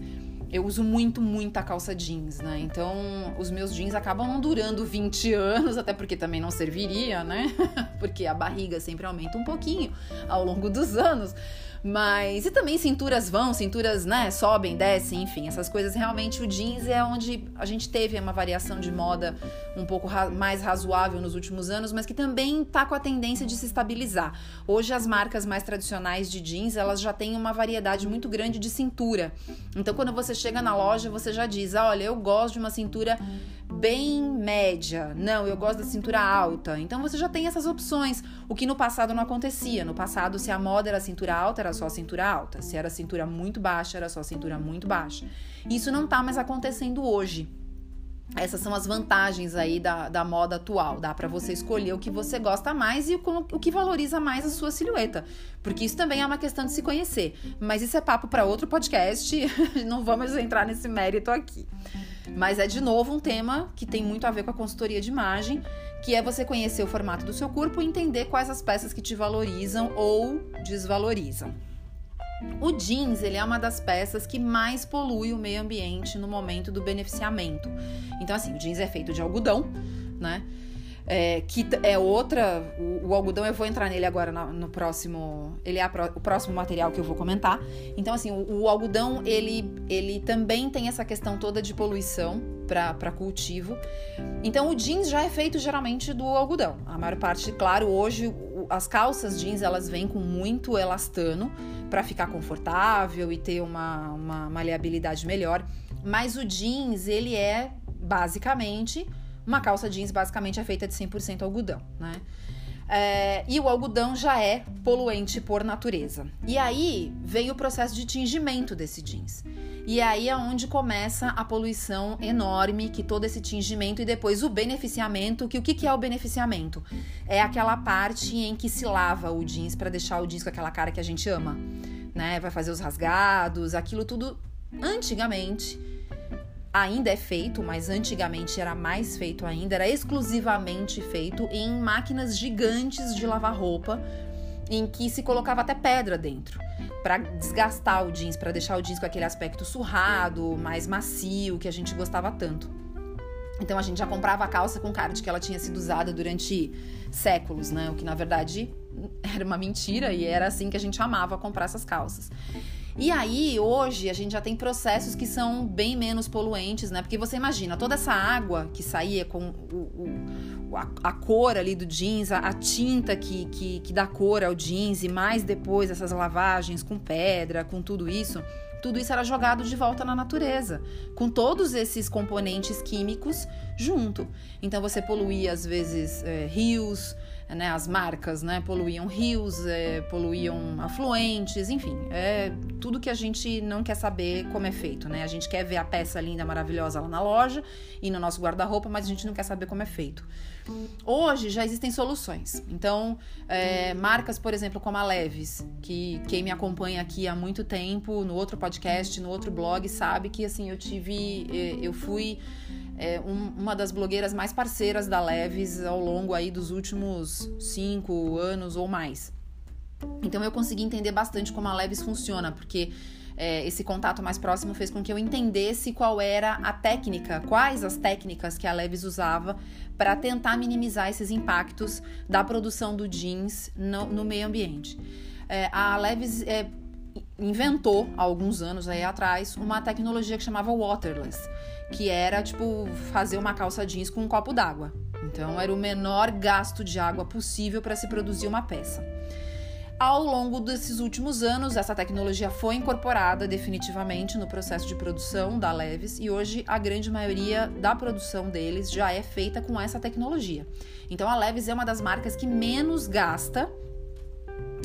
Eu uso muito, muita calça jeans, né? Então, os meus jeans acabam não durando 20 anos, até porque também não serviria, né? porque a barriga sempre aumenta um pouquinho ao longo dos anos. Mas. E também cinturas vão, cinturas, né, sobem, descem, enfim, essas coisas. Realmente o jeans é onde a gente teve uma variação de moda um pouco ra mais razoável nos últimos anos, mas que também tá com a tendência de se estabilizar. Hoje as marcas mais tradicionais de jeans, elas já têm uma variedade muito grande de cintura. Então quando você chega na loja, você já diz: ah, "Olha, eu gosto de uma cintura bem média. Não, eu gosto da cintura alta. Então você já tem essas opções, o que no passado não acontecia. No passado, se a moda era cintura alta, era só cintura alta. Se era cintura muito baixa, era só cintura muito baixa. Isso não tá mais acontecendo hoje. essas são as vantagens aí da, da moda atual. Dá para você escolher o que você gosta mais e o, o que valoriza mais a sua silhueta. Porque isso também é uma questão de se conhecer. Mas isso é papo para outro podcast. Não vamos entrar nesse mérito aqui. Mas é de novo um tema que tem muito a ver com a consultoria de imagem, que é você conhecer o formato do seu corpo e entender quais as peças que te valorizam ou desvalorizam. O jeans ele é uma das peças que mais polui o meio ambiente no momento do beneficiamento. Então, assim, o jeans é feito de algodão, né? É, que é outra. O, o, algodão, eu vou entrar nele agora no, no próximo. Ele é a, o próximo material que eu vou comentar. Então, assim, o, o, algodão, ele, ele também tem essa questão toda de poluição para cultivo. Então, o jeans já é feito geralmente do algodão. A maior parte, claro, hoje as calças jeans elas vêm com muito elastano para ficar confortável e ter uma, uma maleabilidade melhor. Mas o jeans, ele é basicamente uma calça jeans basicamente é feita de 100% algodão, né? É, e o algodão já é poluente por natureza. E aí vem o processo de tingimento desse jeans. E aí é onde começa a poluição enorme, que todo esse tingimento e depois o beneficiamento, que o que, que é o beneficiamento? É aquela parte em que se lava o jeans para deixar o jeans com aquela cara que a gente ama, né? Vai fazer os rasgados, aquilo tudo antigamente ainda é feito, mas antigamente era mais feito ainda, era exclusivamente feito em máquinas gigantes de lavar roupa, em que se colocava até pedra dentro, para desgastar o jeans, para deixar o jeans com aquele aspecto surrado, mais macio, que a gente gostava tanto. Então a gente já comprava a calça com cara de que ela tinha sido usada durante séculos, né? O que na verdade era uma mentira e era assim que a gente amava comprar essas calças. E aí, hoje, a gente já tem processos que são bem menos poluentes, né? Porque você imagina, toda essa água que saía com o, o a, a, cor ali do jeans, a, a tinta que, que, que dá cor ao jeans, e mais depois essas lavagens com pedra, com tudo isso tudo isso era jogado de volta na natureza, com todos esses componentes químicos junto. Então você poluía às vezes é, rios, né, as marcas né, poluíam rios, é, poluíam afluentes, enfim, é tudo que a gente não quer saber como é feito, né? A gente quer ver a peça linda, maravilhosa lá na loja e no nosso guarda-roupa, mas a gente não quer saber como é feito. Hoje já existem soluções. Então, é, marcas, por exemplo, como a Leves, que quem me acompanha aqui há muito tempo, no outro podcast, no outro blog, sabe que assim eu tive, é, eu fui é, um, uma das blogueiras mais parceiras da Leves ao longo aí dos últimos cinco anos ou mais. Então eu consegui entender bastante como a Leves funciona, porque é, esse contato mais próximo fez com que eu entendesse qual era a técnica, quais as técnicas que a Leves usava para tentar minimizar esses impactos da produção do jeans no, no meio ambiente. É, a Leves é, inventou, há alguns anos aí atrás, uma tecnologia que chamava waterless que era tipo fazer uma calça jeans com um copo d'água. Então era o menor gasto de água possível para se produzir uma peça. Ao longo desses últimos anos, essa tecnologia foi incorporada definitivamente no processo de produção da Levis e hoje a grande maioria da produção deles já é feita com essa tecnologia. Então a Levis é uma das marcas que menos gasta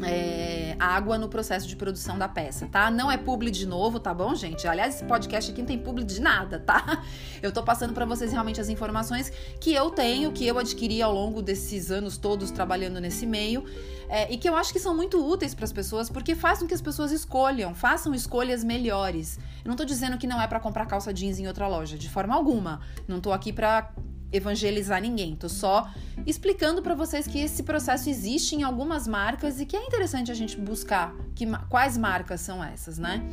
é, água no processo de produção da peça, tá? Não é publi de novo, tá bom, gente? Aliás, esse podcast aqui não tem publi de nada, tá? Eu tô passando para vocês realmente as informações que eu tenho, que eu adquiri ao longo desses anos todos trabalhando nesse meio. É, e que eu acho que são muito úteis para as pessoas porque faz com que as pessoas escolham, façam escolhas melhores. Eu não tô dizendo que não é para comprar calça jeans em outra loja, de forma alguma. Não tô aqui para evangelizar ninguém. Tô só explicando para vocês que esse processo existe em algumas marcas e que é interessante a gente buscar que, quais marcas são essas, né?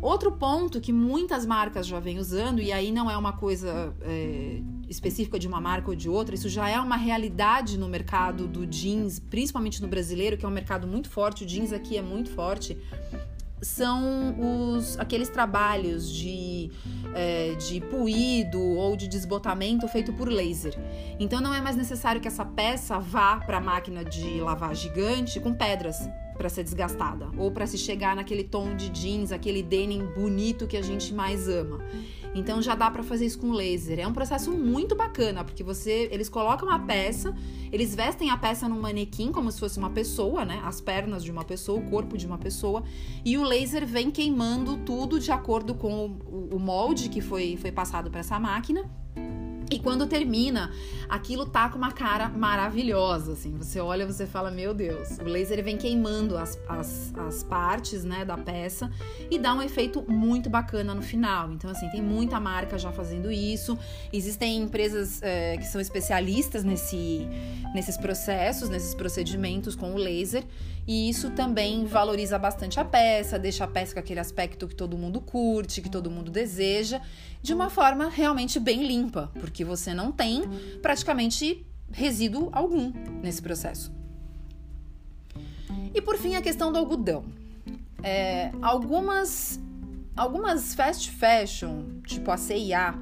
Outro ponto que muitas marcas já vêm usando, e aí não é uma coisa é, específica de uma marca ou de outra, isso já é uma realidade no mercado do jeans, principalmente no brasileiro, que é um mercado muito forte, o jeans aqui é muito forte, são os, aqueles trabalhos de, é, de puído ou de desbotamento feito por laser. Então não é mais necessário que essa peça vá para a máquina de lavar gigante com pedras para ser desgastada ou para se chegar naquele tom de jeans, aquele denim bonito que a gente mais ama. Então já dá para fazer isso com laser. É um processo muito bacana, porque você, eles colocam a peça, eles vestem a peça num manequim como se fosse uma pessoa, né? As pernas de uma pessoa, o corpo de uma pessoa, e o laser vem queimando tudo de acordo com o, o molde que foi, foi passado para essa máquina E quando termina, aquilo tá com uma cara maravilhosa, assim. Você olha, você fala, meu Deus. O laser vem queimando as, as, as partes, né, da peça e dá um efeito muito bacana no final. Então, assim, tem muita marca já fazendo isso. Existem empresas é, que são especialistas nesse, nesses processos, nesses procedimentos com o laser. E isso também valoriza bastante a peça, deixa a peça com aquele aspecto que todo mundo curte, que todo mundo deseja, de uma forma realmente bem limpa, porque você não tem praticamente resíduo algum nesse processo. E por fim, a questão do algodão. É, algumas, algumas fast fashion, tipo a CIA,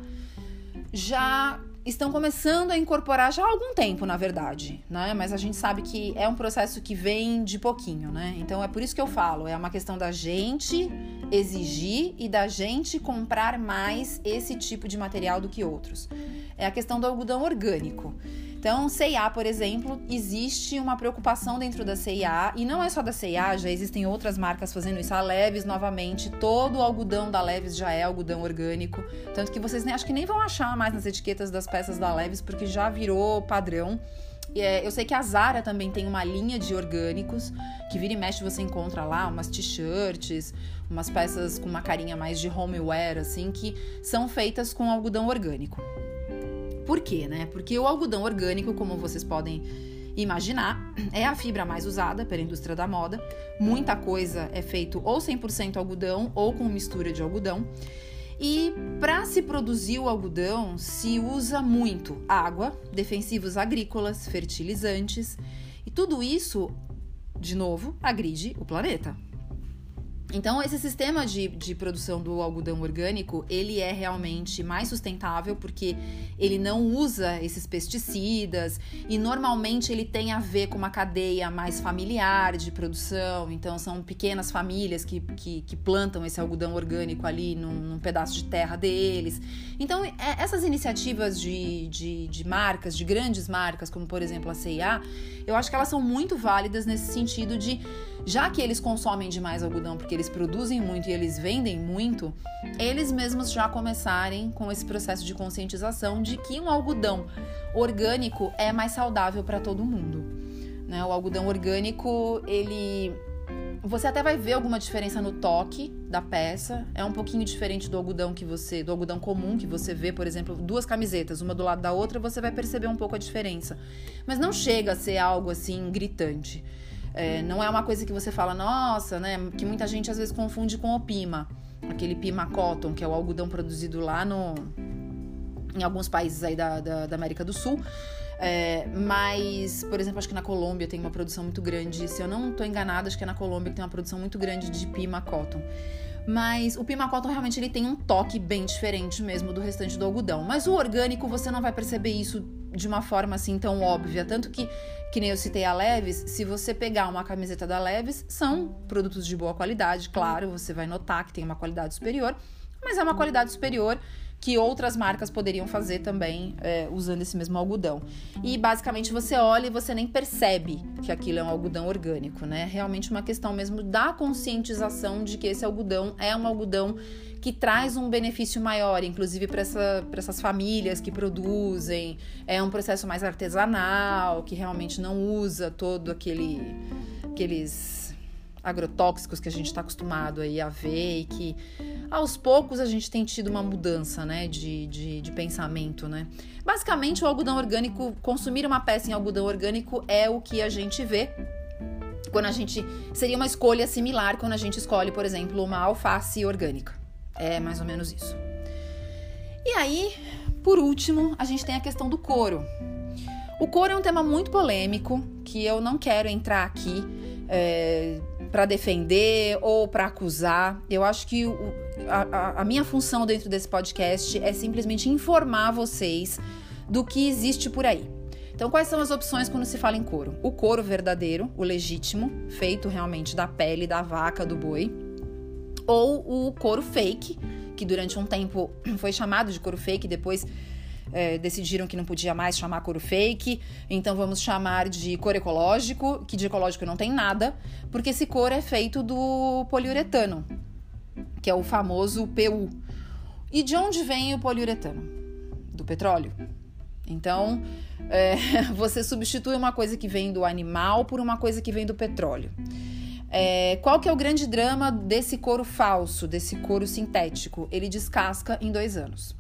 já estão começando a incorporar já há algum tempo, na verdade, né? Mas a gente sabe que é um processo que vem de pouquinho, né? Então é por isso que eu falo, é uma questão da gente exigir e da gente comprar mais esse tipo de material do que outros. É a questão do algodão orgânico. Então, CIA, por exemplo, existe uma preocupação dentro da CIA, e não é só da CIA, já existem outras marcas fazendo isso. A Leves, novamente, todo o algodão da Leves já é algodão orgânico. Tanto que vocês nem, acho que nem vão achar mais nas etiquetas das peças da Leves, porque já virou padrão. É, eu sei que a Zara também tem uma linha de orgânicos, que vira e mexe você encontra lá umas t-shirts, umas peças com uma carinha mais de homeware, assim, que são feitas com algodão orgânico. Por quê, né? Porque o algodão orgânico, como vocês podem imaginar, é a fibra mais usada pela indústria da moda. Muita coisa é feito ou 100% algodão ou com mistura de algodão. E para se produzir o algodão, se usa muito água, defensivos agrícolas, fertilizantes, e tudo isso, de novo, agride o planeta. Então, esse sistema de, de produção do algodão orgânico, ele é realmente mais sustentável porque ele não usa esses pesticidas e normalmente ele tem a ver com uma cadeia mais familiar de produção. Então, são pequenas famílias que, que, que plantam esse algodão orgânico ali num, num, pedaço de terra deles. Então, é, essas iniciativas de, de, de marcas, de grandes marcas, como por exemplo a CIA, eu acho que elas são muito válidas nesse sentido de já que eles consomem demais algodão porque eles produzem muito e eles vendem muito, eles mesmos já começarem com esse processo de conscientização de que um algodão orgânico é mais saudável para todo mundo. Né? O algodão orgânico, ele você até vai ver alguma diferença no toque da peça. É um pouquinho diferente do algodão que você, do algodão comum que você vê, por exemplo, duas camisetas, uma do lado da outra, você vai perceber um pouco a diferença. Mas não chega a ser algo assim gritante. É, não é uma coisa que você fala, nossa, né? Que muita gente às vezes confunde com o pima, aquele pima cotton, que é o algodão produzido lá no, em alguns países aí da, da, da América do Sul. É, mas, por exemplo, acho que na Colômbia tem uma produção muito grande. Se eu não estou enganada, acho que é na Colômbia que tem uma produção muito grande de pima cotton. Mas o pima cotton realmente ele tem um toque bem diferente mesmo do restante do algodão. Mas o orgânico você não vai perceber isso de uma forma assim tão óbvia. Tanto que, que nem eu citei a Leves, se você pegar uma camiseta da Leves, são produtos de boa qualidade, claro, você vai notar que tem uma qualidade superior, mas é uma qualidade superior que outras marcas poderiam fazer também é, usando esse mesmo algodão. E basicamente você olha e você nem percebe que aquilo é um algodão orgânico, né? Realmente uma questão mesmo da conscientização de que esse algodão é um algodão que traz um benefício maior, inclusive para essa, essas famílias que produzem. É um processo mais artesanal, que realmente não usa todo aquele aqueles agrotóxicos que a gente está acostumado aí a ver e que aos poucos a gente tem tido uma mudança né, de, de, de, pensamento. Né? Basicamente, o algodão orgânico, consumir uma peça em algodão orgânico é o que a gente vê quando a gente. Seria uma escolha similar quando a gente escolhe, por exemplo, uma alface orgânica. É mais ou menos isso. E aí, por último, a gente tem a questão do couro. O couro é um tema muito polêmico que eu não quero entrar aqui é, para defender ou para acusar. Eu acho que o, a, a minha função dentro desse podcast é simplesmente informar vocês do que existe por aí. Então, quais são as opções quando se fala em couro? O couro verdadeiro, o legítimo, feito realmente da pele da vaca, do boi ou o couro fake, que durante um tempo foi chamado de couro fake, depois é, decidiram que não podia mais chamar couro fake, então vamos chamar de couro ecológico, que de ecológico não tem nada, porque esse couro é feito do poliuretano, que é o famoso PU. E de onde vem o poliuretano? Do petróleo. Então, é, você substitui uma coisa que vem do animal por uma coisa que vem do petróleo. É, qual que é o grande drama desse couro falso, desse couro sintético? Ele descasca em dois anos.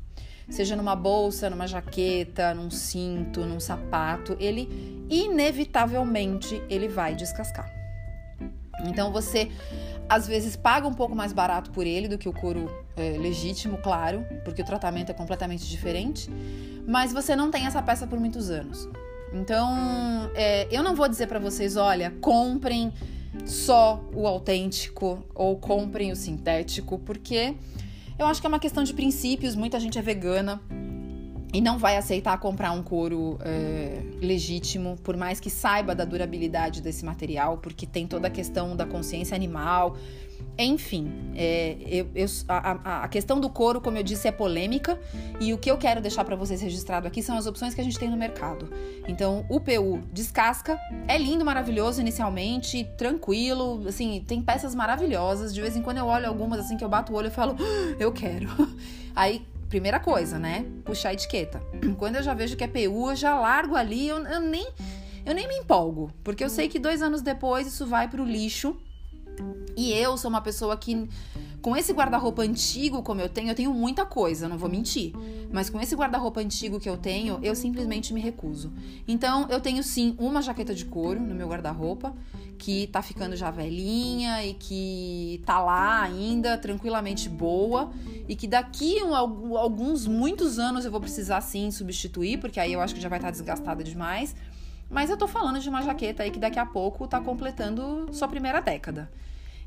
Seja numa bolsa, numa jaqueta, num cinto, num sapato, ele inevitavelmente ele vai descascar. Então você às vezes paga um pouco mais barato por ele do que o couro é, legítimo, claro, porque o tratamento é completamente diferente, mas você não tem essa peça por muitos anos. Então, é, eu não vou dizer para vocês, olha, comprem só o autêntico ou comprem o sintético, porque eu acho que é uma questão de princípios. Muita gente é vegana e não vai aceitar comprar um couro é, legítimo, por mais que saiba da durabilidade desse material, porque tem toda a questão da consciência animal. Enfim, é, eu, eu, a, a, questão do couro, como eu disse, é polêmica e o que eu quero deixar para vocês registrado aqui são as opções que a gente tem no mercado. Então, o PU descasca, é lindo, maravilhoso inicialmente, tranquilo, assim, tem peças maravilhosas. De vez em quando eu olho algumas assim que eu bato o olho e falo, ah, eu quero. Aí primeira coisa, né? Puxar a etiqueta. Quando eu já vejo que é PU, eu já largo ali, eu, eu nem eu nem me empolgo, porque eu sei que dois anos depois isso vai pro lixo. E eu sou uma pessoa que com esse guarda-roupa antigo como eu tenho, eu tenho muita coisa, não vou mentir. Mas com esse guarda-roupa antigo que eu tenho, eu simplesmente me recuso. Então, eu tenho sim uma jaqueta de couro no meu guarda-roupa, que tá ficando já velhinha e que tá lá ainda tranquilamente boa e que daqui um, alguns muitos anos eu vou precisar sim substituir, porque aí eu acho que já vai estar tá desgastada demais. Mas eu tô falando de uma jaqueta aí que daqui a pouco tá completando sua primeira década.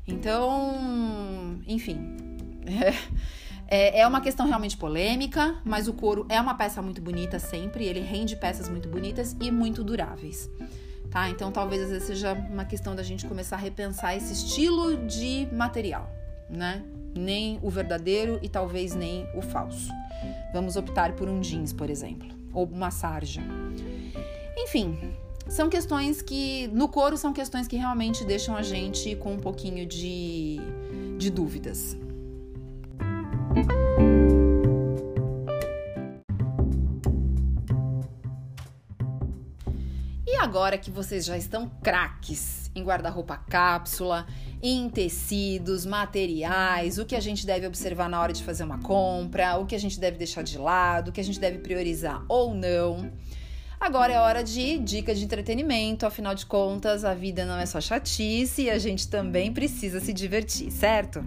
Então, enfim. É, é uma questão realmente polêmica, mas o couro é uma peça muito bonita sempre, ele rende peças muito bonitas e muito duráveis. Tá? Então, talvez às vezes seja uma questão da gente começar a repensar esse estilo de material, né? Nem o verdadeiro e talvez nem o falso. Vamos optar por um jeans, por exemplo, ou uma sarja. Enfim, são questões que, no couro, são questões que realmente deixam a gente com um pouquinho de, de dúvidas. E agora que vocês já estão craques em guarda-roupa cápsula, em tecidos, materiais, o que a gente deve observar na hora de fazer uma compra, o que a gente deve deixar de lado, o que a gente deve priorizar ou não. Agora é hora de dica de entretenimento, afinal de contas, a vida não é só chatice e a gente também precisa se divertir, certo?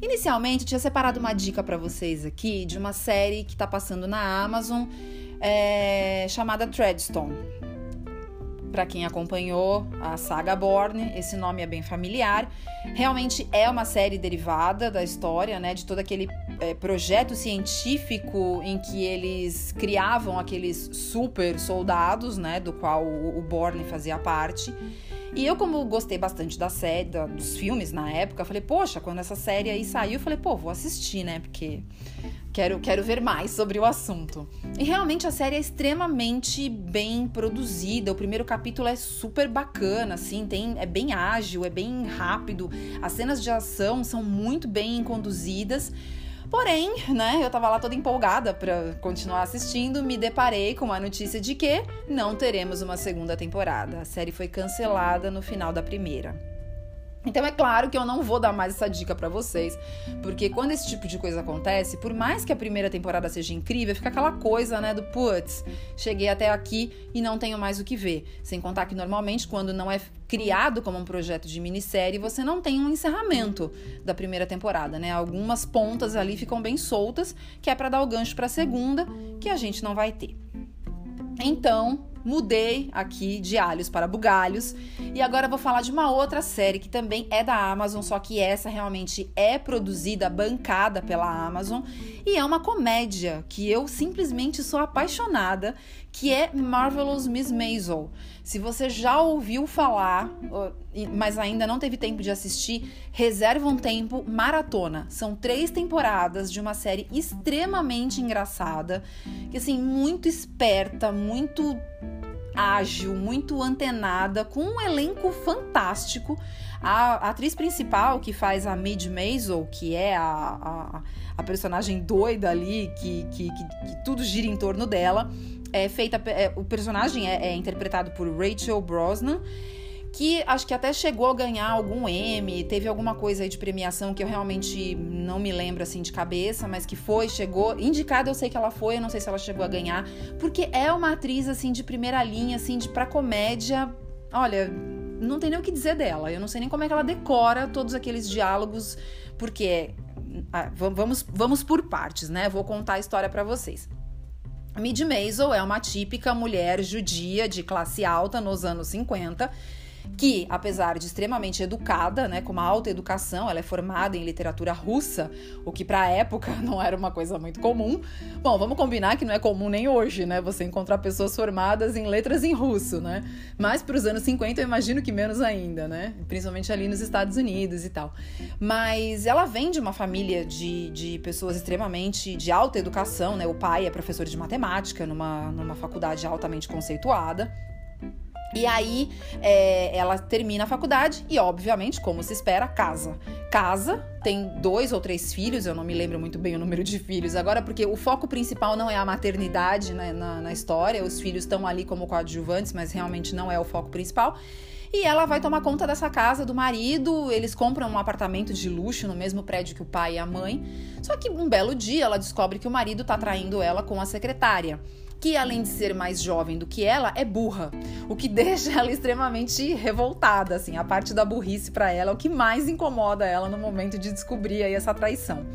Inicialmente, eu tinha separado uma dica para vocês aqui de uma série que está passando na Amazon é, chamada Treadstone. Para quem acompanhou a saga Borne, esse nome é bem familiar. Realmente é uma série derivada da história, né, de todo aquele é, projeto científico em que eles criavam aqueles super soldados, né, do qual o, o Borne fazia parte. E eu, como gostei bastante da série, da, dos filmes na época, falei, poxa, quando essa série aí saiu, eu falei, pô, vou assistir, né? Porque quero, quero ver mais sobre o assunto. E realmente a série é extremamente bem produzida. O primeiro capítulo é super bacana, assim, tem, é bem ágil, é bem rápido. As cenas de ação são muito bem conduzidas. Porém, né, eu tava lá toda empolgada para continuar assistindo, me deparei com a notícia de que não teremos uma segunda temporada. A série foi cancelada no final da primeira. Então é claro que eu não vou dar mais essa dica para vocês, porque quando esse tipo de coisa acontece, por mais que a primeira temporada seja incrível, fica aquela coisa, né, do putz, cheguei até aqui e não tenho mais o que ver. Sem contar que normalmente quando não é criado como um projeto de minissérie, você não tem um encerramento da primeira temporada, né? Algumas pontas ali ficam bem soltas, que é para dar o gancho para a segunda, que a gente não vai ter. Então, mudei aqui de alhos para bugalhos. E agora vou falar de uma outra série que também é da Amazon, só que essa realmente é produzida, bancada pela Amazon. E é uma comédia que eu simplesmente sou apaixonada, que é Marvelous Miss Maisel. Se você já ouviu falar, mas ainda não teve tempo de assistir, reserva um tempo, maratona. São três temporadas de uma série extremamente engraçada, que assim, muito esperta, muito ágil, muito antenada, com um elenco fantástico. A, atriz principal que faz a Midge Maisel, que é a, a, a personagem doida ali, que, que, que, que, tudo gira em torno dela, é feita. É, o personagem é, é interpretado por Rachel Brosnan que acho que até chegou a ganhar algum M, teve alguma coisa aí de premiação que eu realmente não me lembro assim de cabeça, mas que foi, chegou, indicada eu sei que ela foi, eu não sei se ela chegou a ganhar, porque é uma atriz assim de primeira linha, assim, de pra comédia. Olha, não tem nem o que dizer dela. Eu não sei nem como é que ela decora todos aqueles diálogos, porque ah, vamos vamos por partes, né? Vou contar a história para vocês. Mid Maisel é uma típica mulher judia de classe alta nos anos 50 que, apesar de extremamente educada, né, com uma alta educação, ela é formada em literatura russa, o que para a época não era uma coisa muito comum. Bom, vamos combinar que não é comum nem hoje, né, você encontrar pessoas formadas em letras em russo, né? Mas para os anos 50 eu imagino que menos ainda, né? Principalmente ali nos Estados Unidos e tal. Mas ela vem de uma família de, de pessoas extremamente de alta educação, né? O pai é professor de matemática numa, numa faculdade altamente conceituada. E aí é, ela termina a faculdade e, obviamente, como se espera, casa. Casa, tem dois ou três filhos, eu não me lembro muito bem o número de filhos agora, porque o foco principal não é a maternidade né, na, na história, os filhos estão ali como coadjuvantes, mas realmente não é o foco principal. E ela vai tomar conta dessa casa do marido. Eles compram um apartamento de luxo no mesmo prédio que o pai e a mãe. Só que um belo dia ela descobre que o marido tá traindo ela com a secretária que além de ser mais jovem do que ela, é burra, o que deixa ela extremamente revoltada, assim, a parte da burrice para ela é o que mais incomoda ela no momento de descobrir aí essa traição.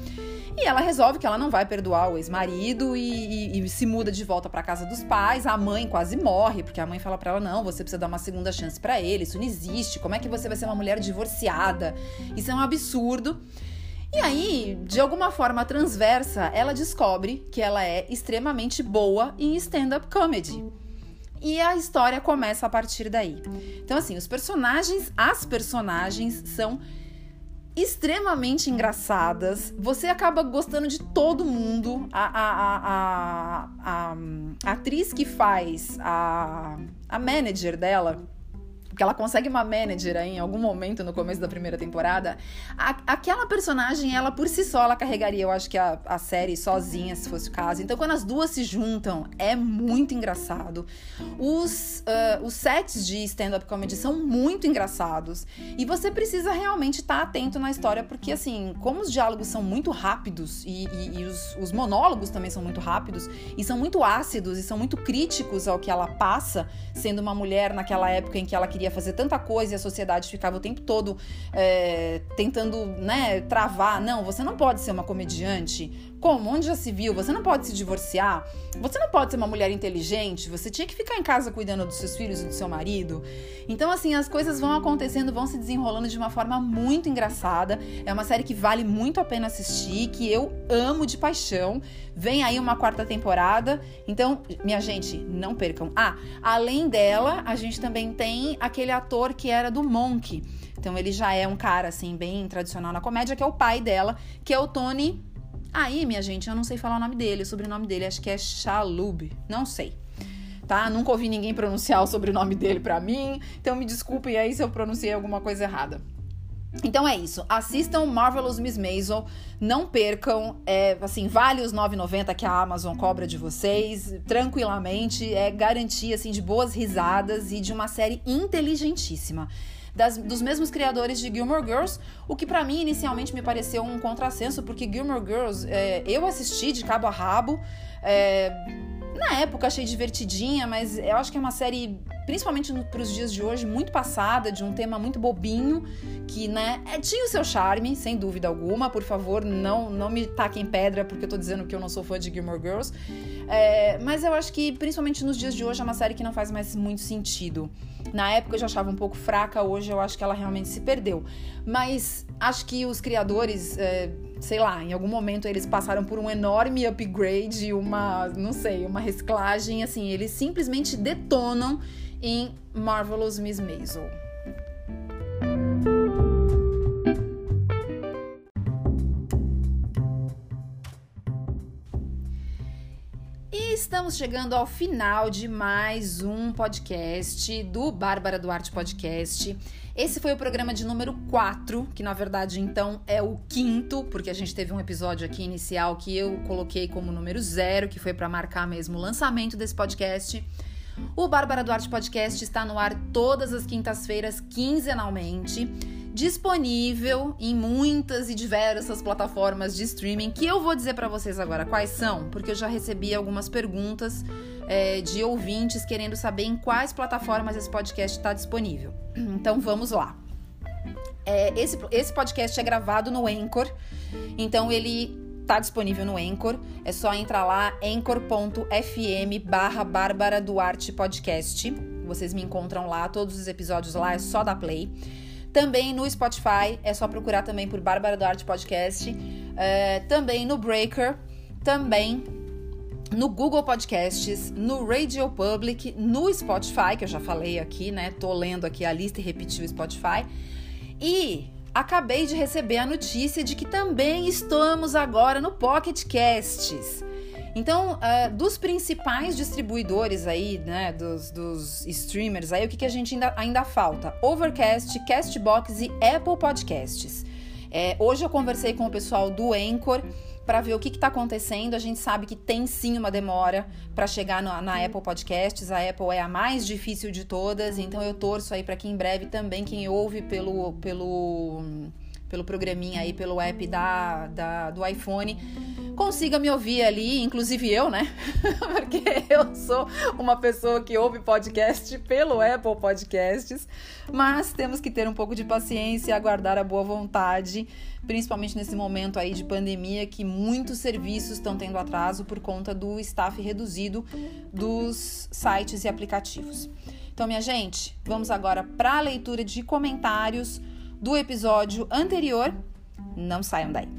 E ela resolve que ela não vai perdoar o ex-marido e, e, e, se muda de volta para casa dos pais. A mãe quase morre, porque a mãe fala para ela: não, você precisa dar uma segunda chance para ele, isso não existe. Como é que você vai ser uma mulher divorciada? Isso é um absurdo. E aí, de alguma forma transversa, ela descobre que ela é extremamente boa em stand-up comedy. E a história começa a partir daí. Então, assim, os personagens, as personagens são extremamente engraçadas. Você acaba gostando de todo mundo. A, a, a, a, a atriz que faz a, a manager dela porque ela consegue uma manager aí em algum momento no começo da primeira temporada. A, aquela personagem, ela por si só, ela carregaria, eu acho que a, a série sozinha, se fosse o caso. Então, quando as duas se juntam, é muito engraçado. Os, uh, os sets de stand-up comedy são muito engraçados. E você precisa realmente estar tá atento na história, porque assim, como os diálogos são muito rápidos e, e, e os, os monólogos também são muito rápidos, e são muito ácidos e são muito críticos ao que ela passa, sendo uma mulher naquela época em que ela queria queria fazer tanta coisa e a sociedade ficava o tempo todo é, tentando, né, travar. Não, você não pode ser uma comediante. Como? Onde já se viu? Você não pode se divorciar. Você não pode ser uma mulher inteligente. Você tinha que ficar em casa cuidando dos seus filhos e do seu marido. Então, assim, as coisas vão acontecendo, vão se desenrolando de uma forma muito engraçada. É uma série que vale muito a pena assistir, que eu amo de paixão. Vem aí uma quarta temporada. Então, minha gente, não percam. Ah, além dela, a gente também tem aquele ator que era do Monk. Então, ele já é um cara, assim, bem tradicional na comédia, que é o pai dela, que é o Tony Aí, minha gente, eu não sei falar o nome dele, o sobrenome dele acho que é Chalub, não sei. Tá? Nunca ouvi ninguém pronunciar o sobrenome dele para mim, então me desculpem aí se eu pronunciei alguma coisa errada. Então é isso. Assistam Marvelous Miss Maisel. Não percam. É, assim, vale os 9,90 que a Amazon cobra de vocês. Tranquilamente. É garantia assim, de boas risadas e de uma série inteligentíssima das, dos mesmos criadores de Gilmore Girls, o que para mim inicialmente me pareceu um contrassenso, porque Gilmore Girls é, eu assisti de cabo a rabo. É, na época achei divertidinha, mas eu acho que é uma série, principalmente para os dias de hoje, muito passada, de um tema muito bobinho, que, né, é, tinha o seu charme, sem dúvida alguma. Por favor, não, não me taquem pedra porque eu tô dizendo que eu não sou fã de Gilmore Girls. É, mas eu acho que, principalmente nos dias de hoje, é uma série que não faz mais muito sentido. Na época eu já achava um pouco fraca, hoje eu acho que ela realmente se perdeu. Mas acho que os criadores, é, sei lá, em algum momento eles passaram por um enorme upgrade, uma, não sei, uma reciclagem, assim, eles simplesmente detonam em Marvelous Miss Maisel. E estamos chegando ao final de mais um podcast do Bárbara Duarte Podcast. Esse foi o programa de número 4, que na verdade então é o quinto, porque a gente teve um episódio aqui inicial que eu coloquei como número zero, que foi para marcar mesmo o lançamento desse podcast. O Bárbara Duarte Podcast está no ar todas as quintas-feiras, quinzenalmente disponível em muitas e diversas plataformas de streaming que eu vou dizer para vocês agora quais são, porque eu já recebi algumas perguntas é, de ouvintes querendo saber em quais plataformas esse podcast está disponível. Então vamos lá. É, esse, esse podcast é gravado no Anchor, então ele está disponível no Anchor. É só entrar lá, anchor.fm barra Bárbara Duarte Podcast. Vocês me encontram lá, todos os episódios lá, é só dar play. Também no Spotify, é só procurar também por Bárbara Duarte Podcast. É, também no Breaker, também no Google Podcasts, no Radio Public, no Spotify, que eu já falei aqui, né? Tô lendo aqui a lista e repeti o Spotify. E acabei de receber a notícia de que também estamos agora no Pocket Casts. Então, uh, dos principais distribuidores aí, né, dos, dos streamers, aí o que, que a gente ainda, ainda falta? Overcast, Castbox e Apple Podcasts. É, hoje eu conversei com o pessoal do Anchor para ver o que está acontecendo. A gente sabe que tem sim uma demora para chegar na Apple Podcasts. A Apple é a mais difícil de todas, então eu torço aí para que em breve também quem ouve pelo, pelo pelo programinha aí, pelo app da, da, do iPhone, consiga me ouvir ali, inclusive eu, né? Porque eu sou uma pessoa que ouve podcast pelo Apple Podcasts, mas temos que ter um pouco de paciência e aguardar a boa vontade, principalmente nesse momento aí de pandemia que muitos serviços estão tendo atraso por conta do staff reduzido dos sites e aplicativos. Então, minha gente, vamos agora para a leitura de comentários do episódio anterior. Não saiam daí.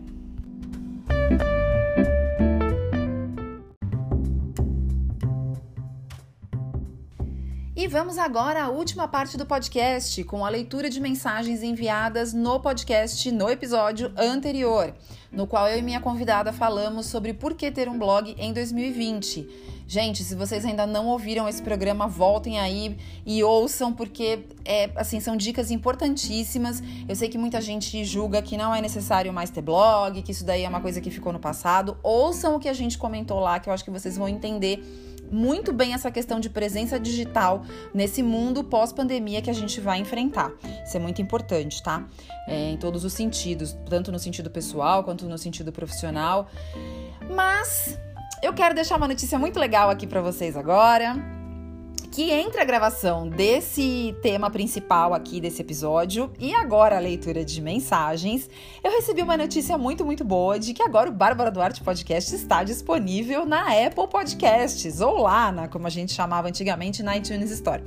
Vamos agora à última parte do podcast, com a leitura de mensagens enviadas no podcast no episódio anterior, no qual eu e minha convidada falamos sobre por que ter um blog em 2020. Gente, se vocês ainda não ouviram esse programa, voltem aí e ouçam, porque é, assim, são dicas importantíssimas. Eu sei que muita gente julga que não é necessário mais ter blog, que isso daí é uma coisa que ficou no passado. Ouçam o que a gente comentou lá, que eu acho que vocês vão entender muito bem essa questão de presença digital nesse mundo pós-pandemia que a gente vai enfrentar. Isso é muito importante, tá? É, em todos os sentidos, tanto no sentido pessoal quanto no sentido profissional. Mas eu quero deixar uma notícia muito legal aqui para vocês agora. Que entre a gravação desse tema principal aqui desse episódio e agora a leitura de mensagens, eu recebi uma notícia muito, muito boa de que agora o Bárbara Duarte Podcast está disponível na Apple Podcasts, ou lá, na, como a gente chamava antigamente, na iTunes Store.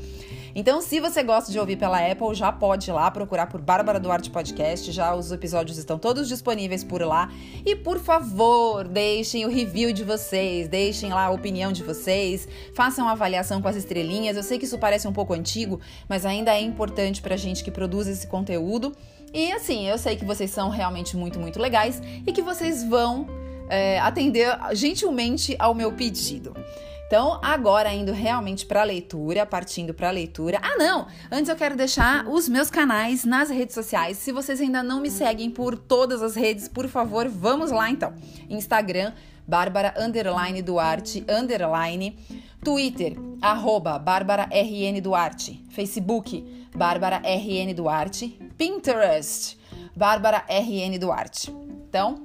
Então, se você gosta de ouvir pela Apple, já pode ir lá procurar por Bárbara Duarte Podcast. Já os episódios estão todos disponíveis por lá. E por favor, deixem o review de vocês, deixem lá a opinião de vocês, façam a avaliação com as estrelinhas. Eu sei que isso parece um pouco antigo, mas ainda é importante pra gente que produz esse conteúdo. E assim, eu sei que vocês são realmente muito, muito legais e que vocês vão é, atender gentilmente ao meu pedido. Então, agora indo realmente para a leitura, partindo para a leitura. Ah, não! Antes eu quero deixar os meus canais nas redes sociais. Se vocês ainda não me seguem por todas as redes, por favor, vamos lá então. Instagram, Bárbara underline Duarte underline. Twitter, arroba Bárbara RN Duarte. Facebook, Bárbara RN Duarte. Pinterest, Bárbara RN Duarte. Então,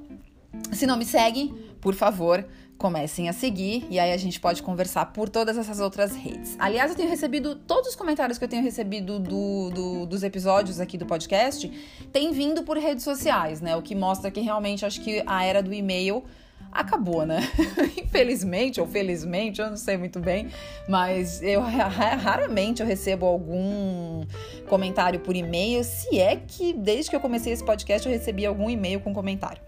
se não me seguem, por favor, comecem a seguir e aí a gente pode conversar por todas essas outras redes. Aliás, eu tenho recebido todos os comentários que eu tenho recebido do, do, dos episódios aqui do podcast têm vindo por redes sociais, né? O que mostra que realmente acho que a era do e-mail acabou, né? Infelizmente ou felizmente, eu não sei muito bem, mas eu raramente eu recebo algum comentário por e-mail, se é que desde que eu comecei esse podcast eu recebi algum e-mail com comentário.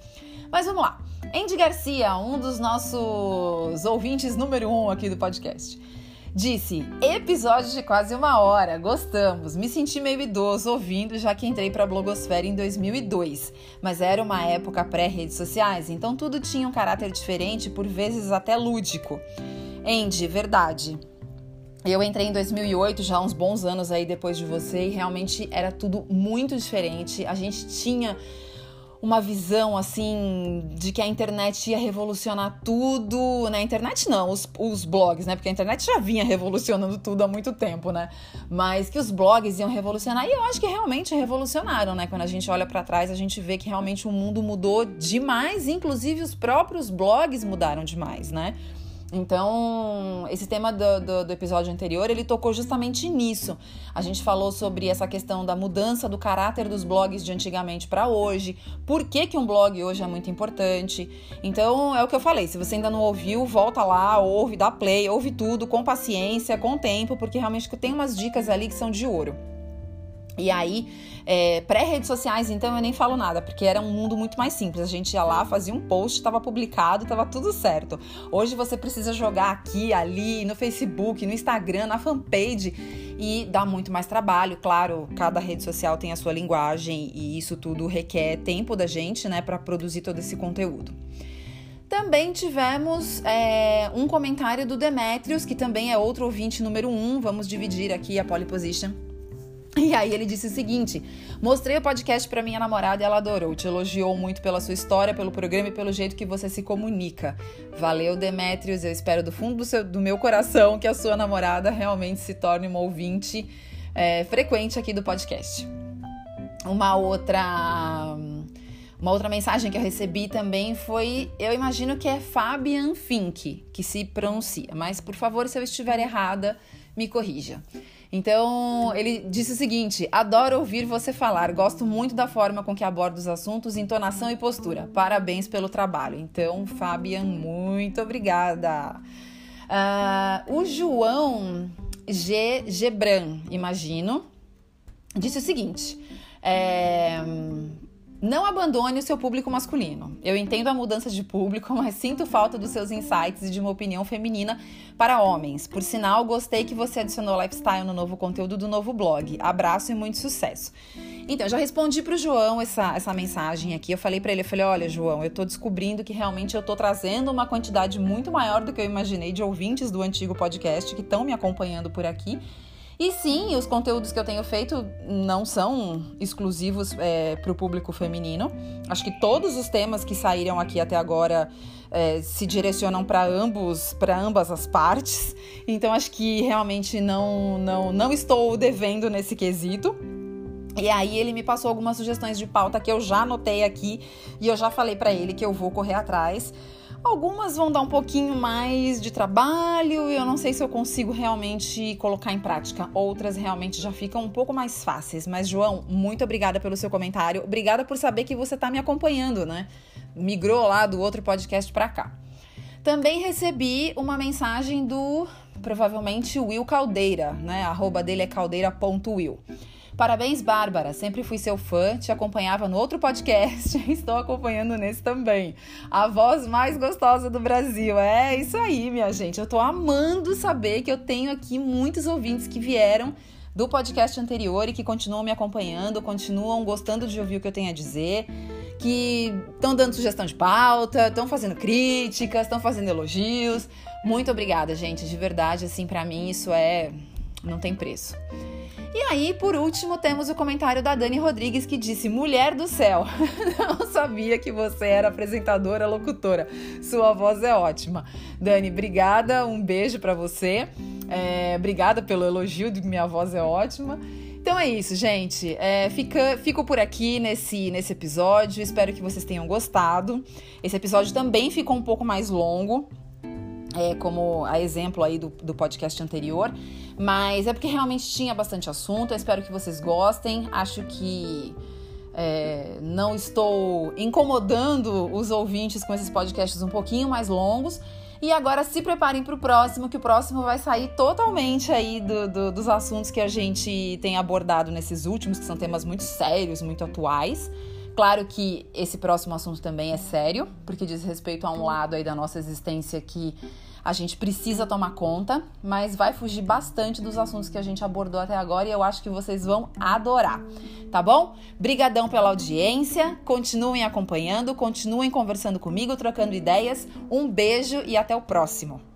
Mas vamos lá. Andy Garcia, um dos nossos ouvintes número um aqui do podcast, disse: episódio de quase uma hora, gostamos. Me senti meio idoso ouvindo, já que entrei para a blogosfera em 2002, mas era uma época pré-redes sociais, então tudo tinha um caráter diferente, por vezes até lúdico. Andy, verdade. Eu entrei em 2008, já uns bons anos aí depois de você, e realmente era tudo muito diferente. A gente tinha uma visão assim de que a internet ia revolucionar tudo. Na né? internet não, os, os blogs, né? Porque a internet já vinha revolucionando tudo há muito tempo, né? Mas que os blogs iam revolucionar. E eu acho que realmente revolucionaram, né? Quando a gente olha para trás, a gente vê que realmente o mundo mudou demais, inclusive os próprios blogs mudaram demais, né? Então, esse tema do, do, do, episódio anterior, ele tocou justamente nisso. A gente falou sobre essa questão da mudança do caráter dos blogs de antigamente para hoje, por que, que um blog hoje é muito importante. Então, é o que eu falei, se você ainda não ouviu, volta lá, ouve, dá play, ouve tudo com paciência, com tempo, porque realmente tem umas dicas ali que são de ouro. E aí, é, pré-redes sociais, então eu nem falo nada, porque era um mundo muito mais simples. A gente ia lá, fazia um post, estava publicado, estava tudo certo. Hoje você precisa jogar aqui, ali, no Facebook, no Instagram, na fanpage e dá muito mais trabalho. Claro, cada rede social tem a sua linguagem e isso tudo requer tempo da gente, né, para produzir todo esse conteúdo. Também tivemos é, um comentário do Demetrius, que também é outro ouvinte número um. Vamos dividir aqui a pole position e aí ele disse o seguinte: mostrei o podcast para minha namorada e ela adorou. Te elogiou muito pela sua história, pelo programa e pelo jeito que você se comunica. Valeu, Demetrios. Eu espero do fundo do, seu, do meu coração que a sua namorada realmente se torne uma ouvinte é, frequente aqui do podcast. Uma outra. Uma outra mensagem que eu recebi também foi, eu imagino que é Fabian Fink, que se pronuncia, mas por favor, se eu estiver errada, me corrija. Então, ele disse o seguinte: adoro ouvir você falar, gosto muito da forma com que aborda os assuntos, entonação e postura. Parabéns pelo trabalho. Então, Fabian, muito obrigada. Uh, o João G. Gebran, imagino, disse o seguinte. É, não abandone o seu público masculino. Eu entendo a mudança de público, mas sinto falta dos seus insights e de uma opinião feminina para homens. Por sinal, gostei que você adicionou lifestyle no novo conteúdo do novo blog. Abraço e muito sucesso. Então, já respondi para o João essa, essa mensagem aqui. Eu falei para ele, eu falei, olha, João, eu estou descobrindo que realmente eu estou trazendo uma quantidade muito maior do que eu imaginei de ouvintes do antigo podcast que estão me acompanhando por aqui. E sim, os conteúdos que eu tenho feito não são exclusivos é, para o público feminino. Acho que todos os temas que saíram aqui até agora é, se direcionam para ambos, para ambas as partes. Então acho que realmente não, não, não estou devendo nesse quesito. E aí ele me passou algumas sugestões de pauta que eu já anotei aqui e eu já falei para ele que eu vou correr atrás. Algumas vão dar um pouquinho mais de trabalho e eu não sei se eu consigo realmente colocar em prática. Outras realmente já ficam um pouco mais fáceis. Mas, João, muito obrigada pelo seu comentário. Obrigada por saber que você está me acompanhando, né? Migrou lá do outro podcast para cá. Também recebi uma mensagem do provavelmente Will Caldeira, né? A arroba dele é caldeira.will. Parabéns, Bárbara. Sempre fui seu fã, te acompanhava no outro podcast estou acompanhando nesse também. A voz mais gostosa do Brasil. É isso aí, minha gente. Eu tô amando saber que eu tenho aqui muitos ouvintes que vieram do podcast anterior e que continuam me acompanhando, continuam gostando de ouvir o que eu tenho a dizer, que estão dando sugestão de pauta, estão fazendo críticas, estão fazendo elogios. Muito obrigada, gente, de verdade, assim, para mim isso é não tem preço. E aí, por último, temos o comentário da Dani Rodrigues que disse: Mulher do céu, não sabia que você era apresentadora, locutora. Sua voz é ótima. Dani, obrigada, um beijo para você. É, obrigada pelo elogio de minha voz é ótima. Então é isso, gente. É, fica, fico por aqui nesse, nesse episódio. Espero que vocês tenham gostado. Esse episódio também ficou um pouco mais longo é, como a exemplo aí do, do podcast anterior, mas é porque realmente tinha bastante assunto. Eu espero que vocês gostem. Acho que é, não estou incomodando os ouvintes com esses podcasts um pouquinho mais longos. E agora se preparem para o próximo, que o próximo vai sair totalmente aí do, do, dos assuntos que a gente tem abordado nesses últimos, que são temas muito sérios, muito atuais. Claro que esse próximo assunto também é sério, porque diz respeito a um lado aí da nossa existência que a gente precisa tomar conta, mas vai fugir bastante dos assuntos que a gente abordou até agora e eu acho que vocês vão adorar, tá bom? Brigadão pela audiência, continuem acompanhando, continuem conversando comigo, trocando ideias. Um beijo e até o próximo.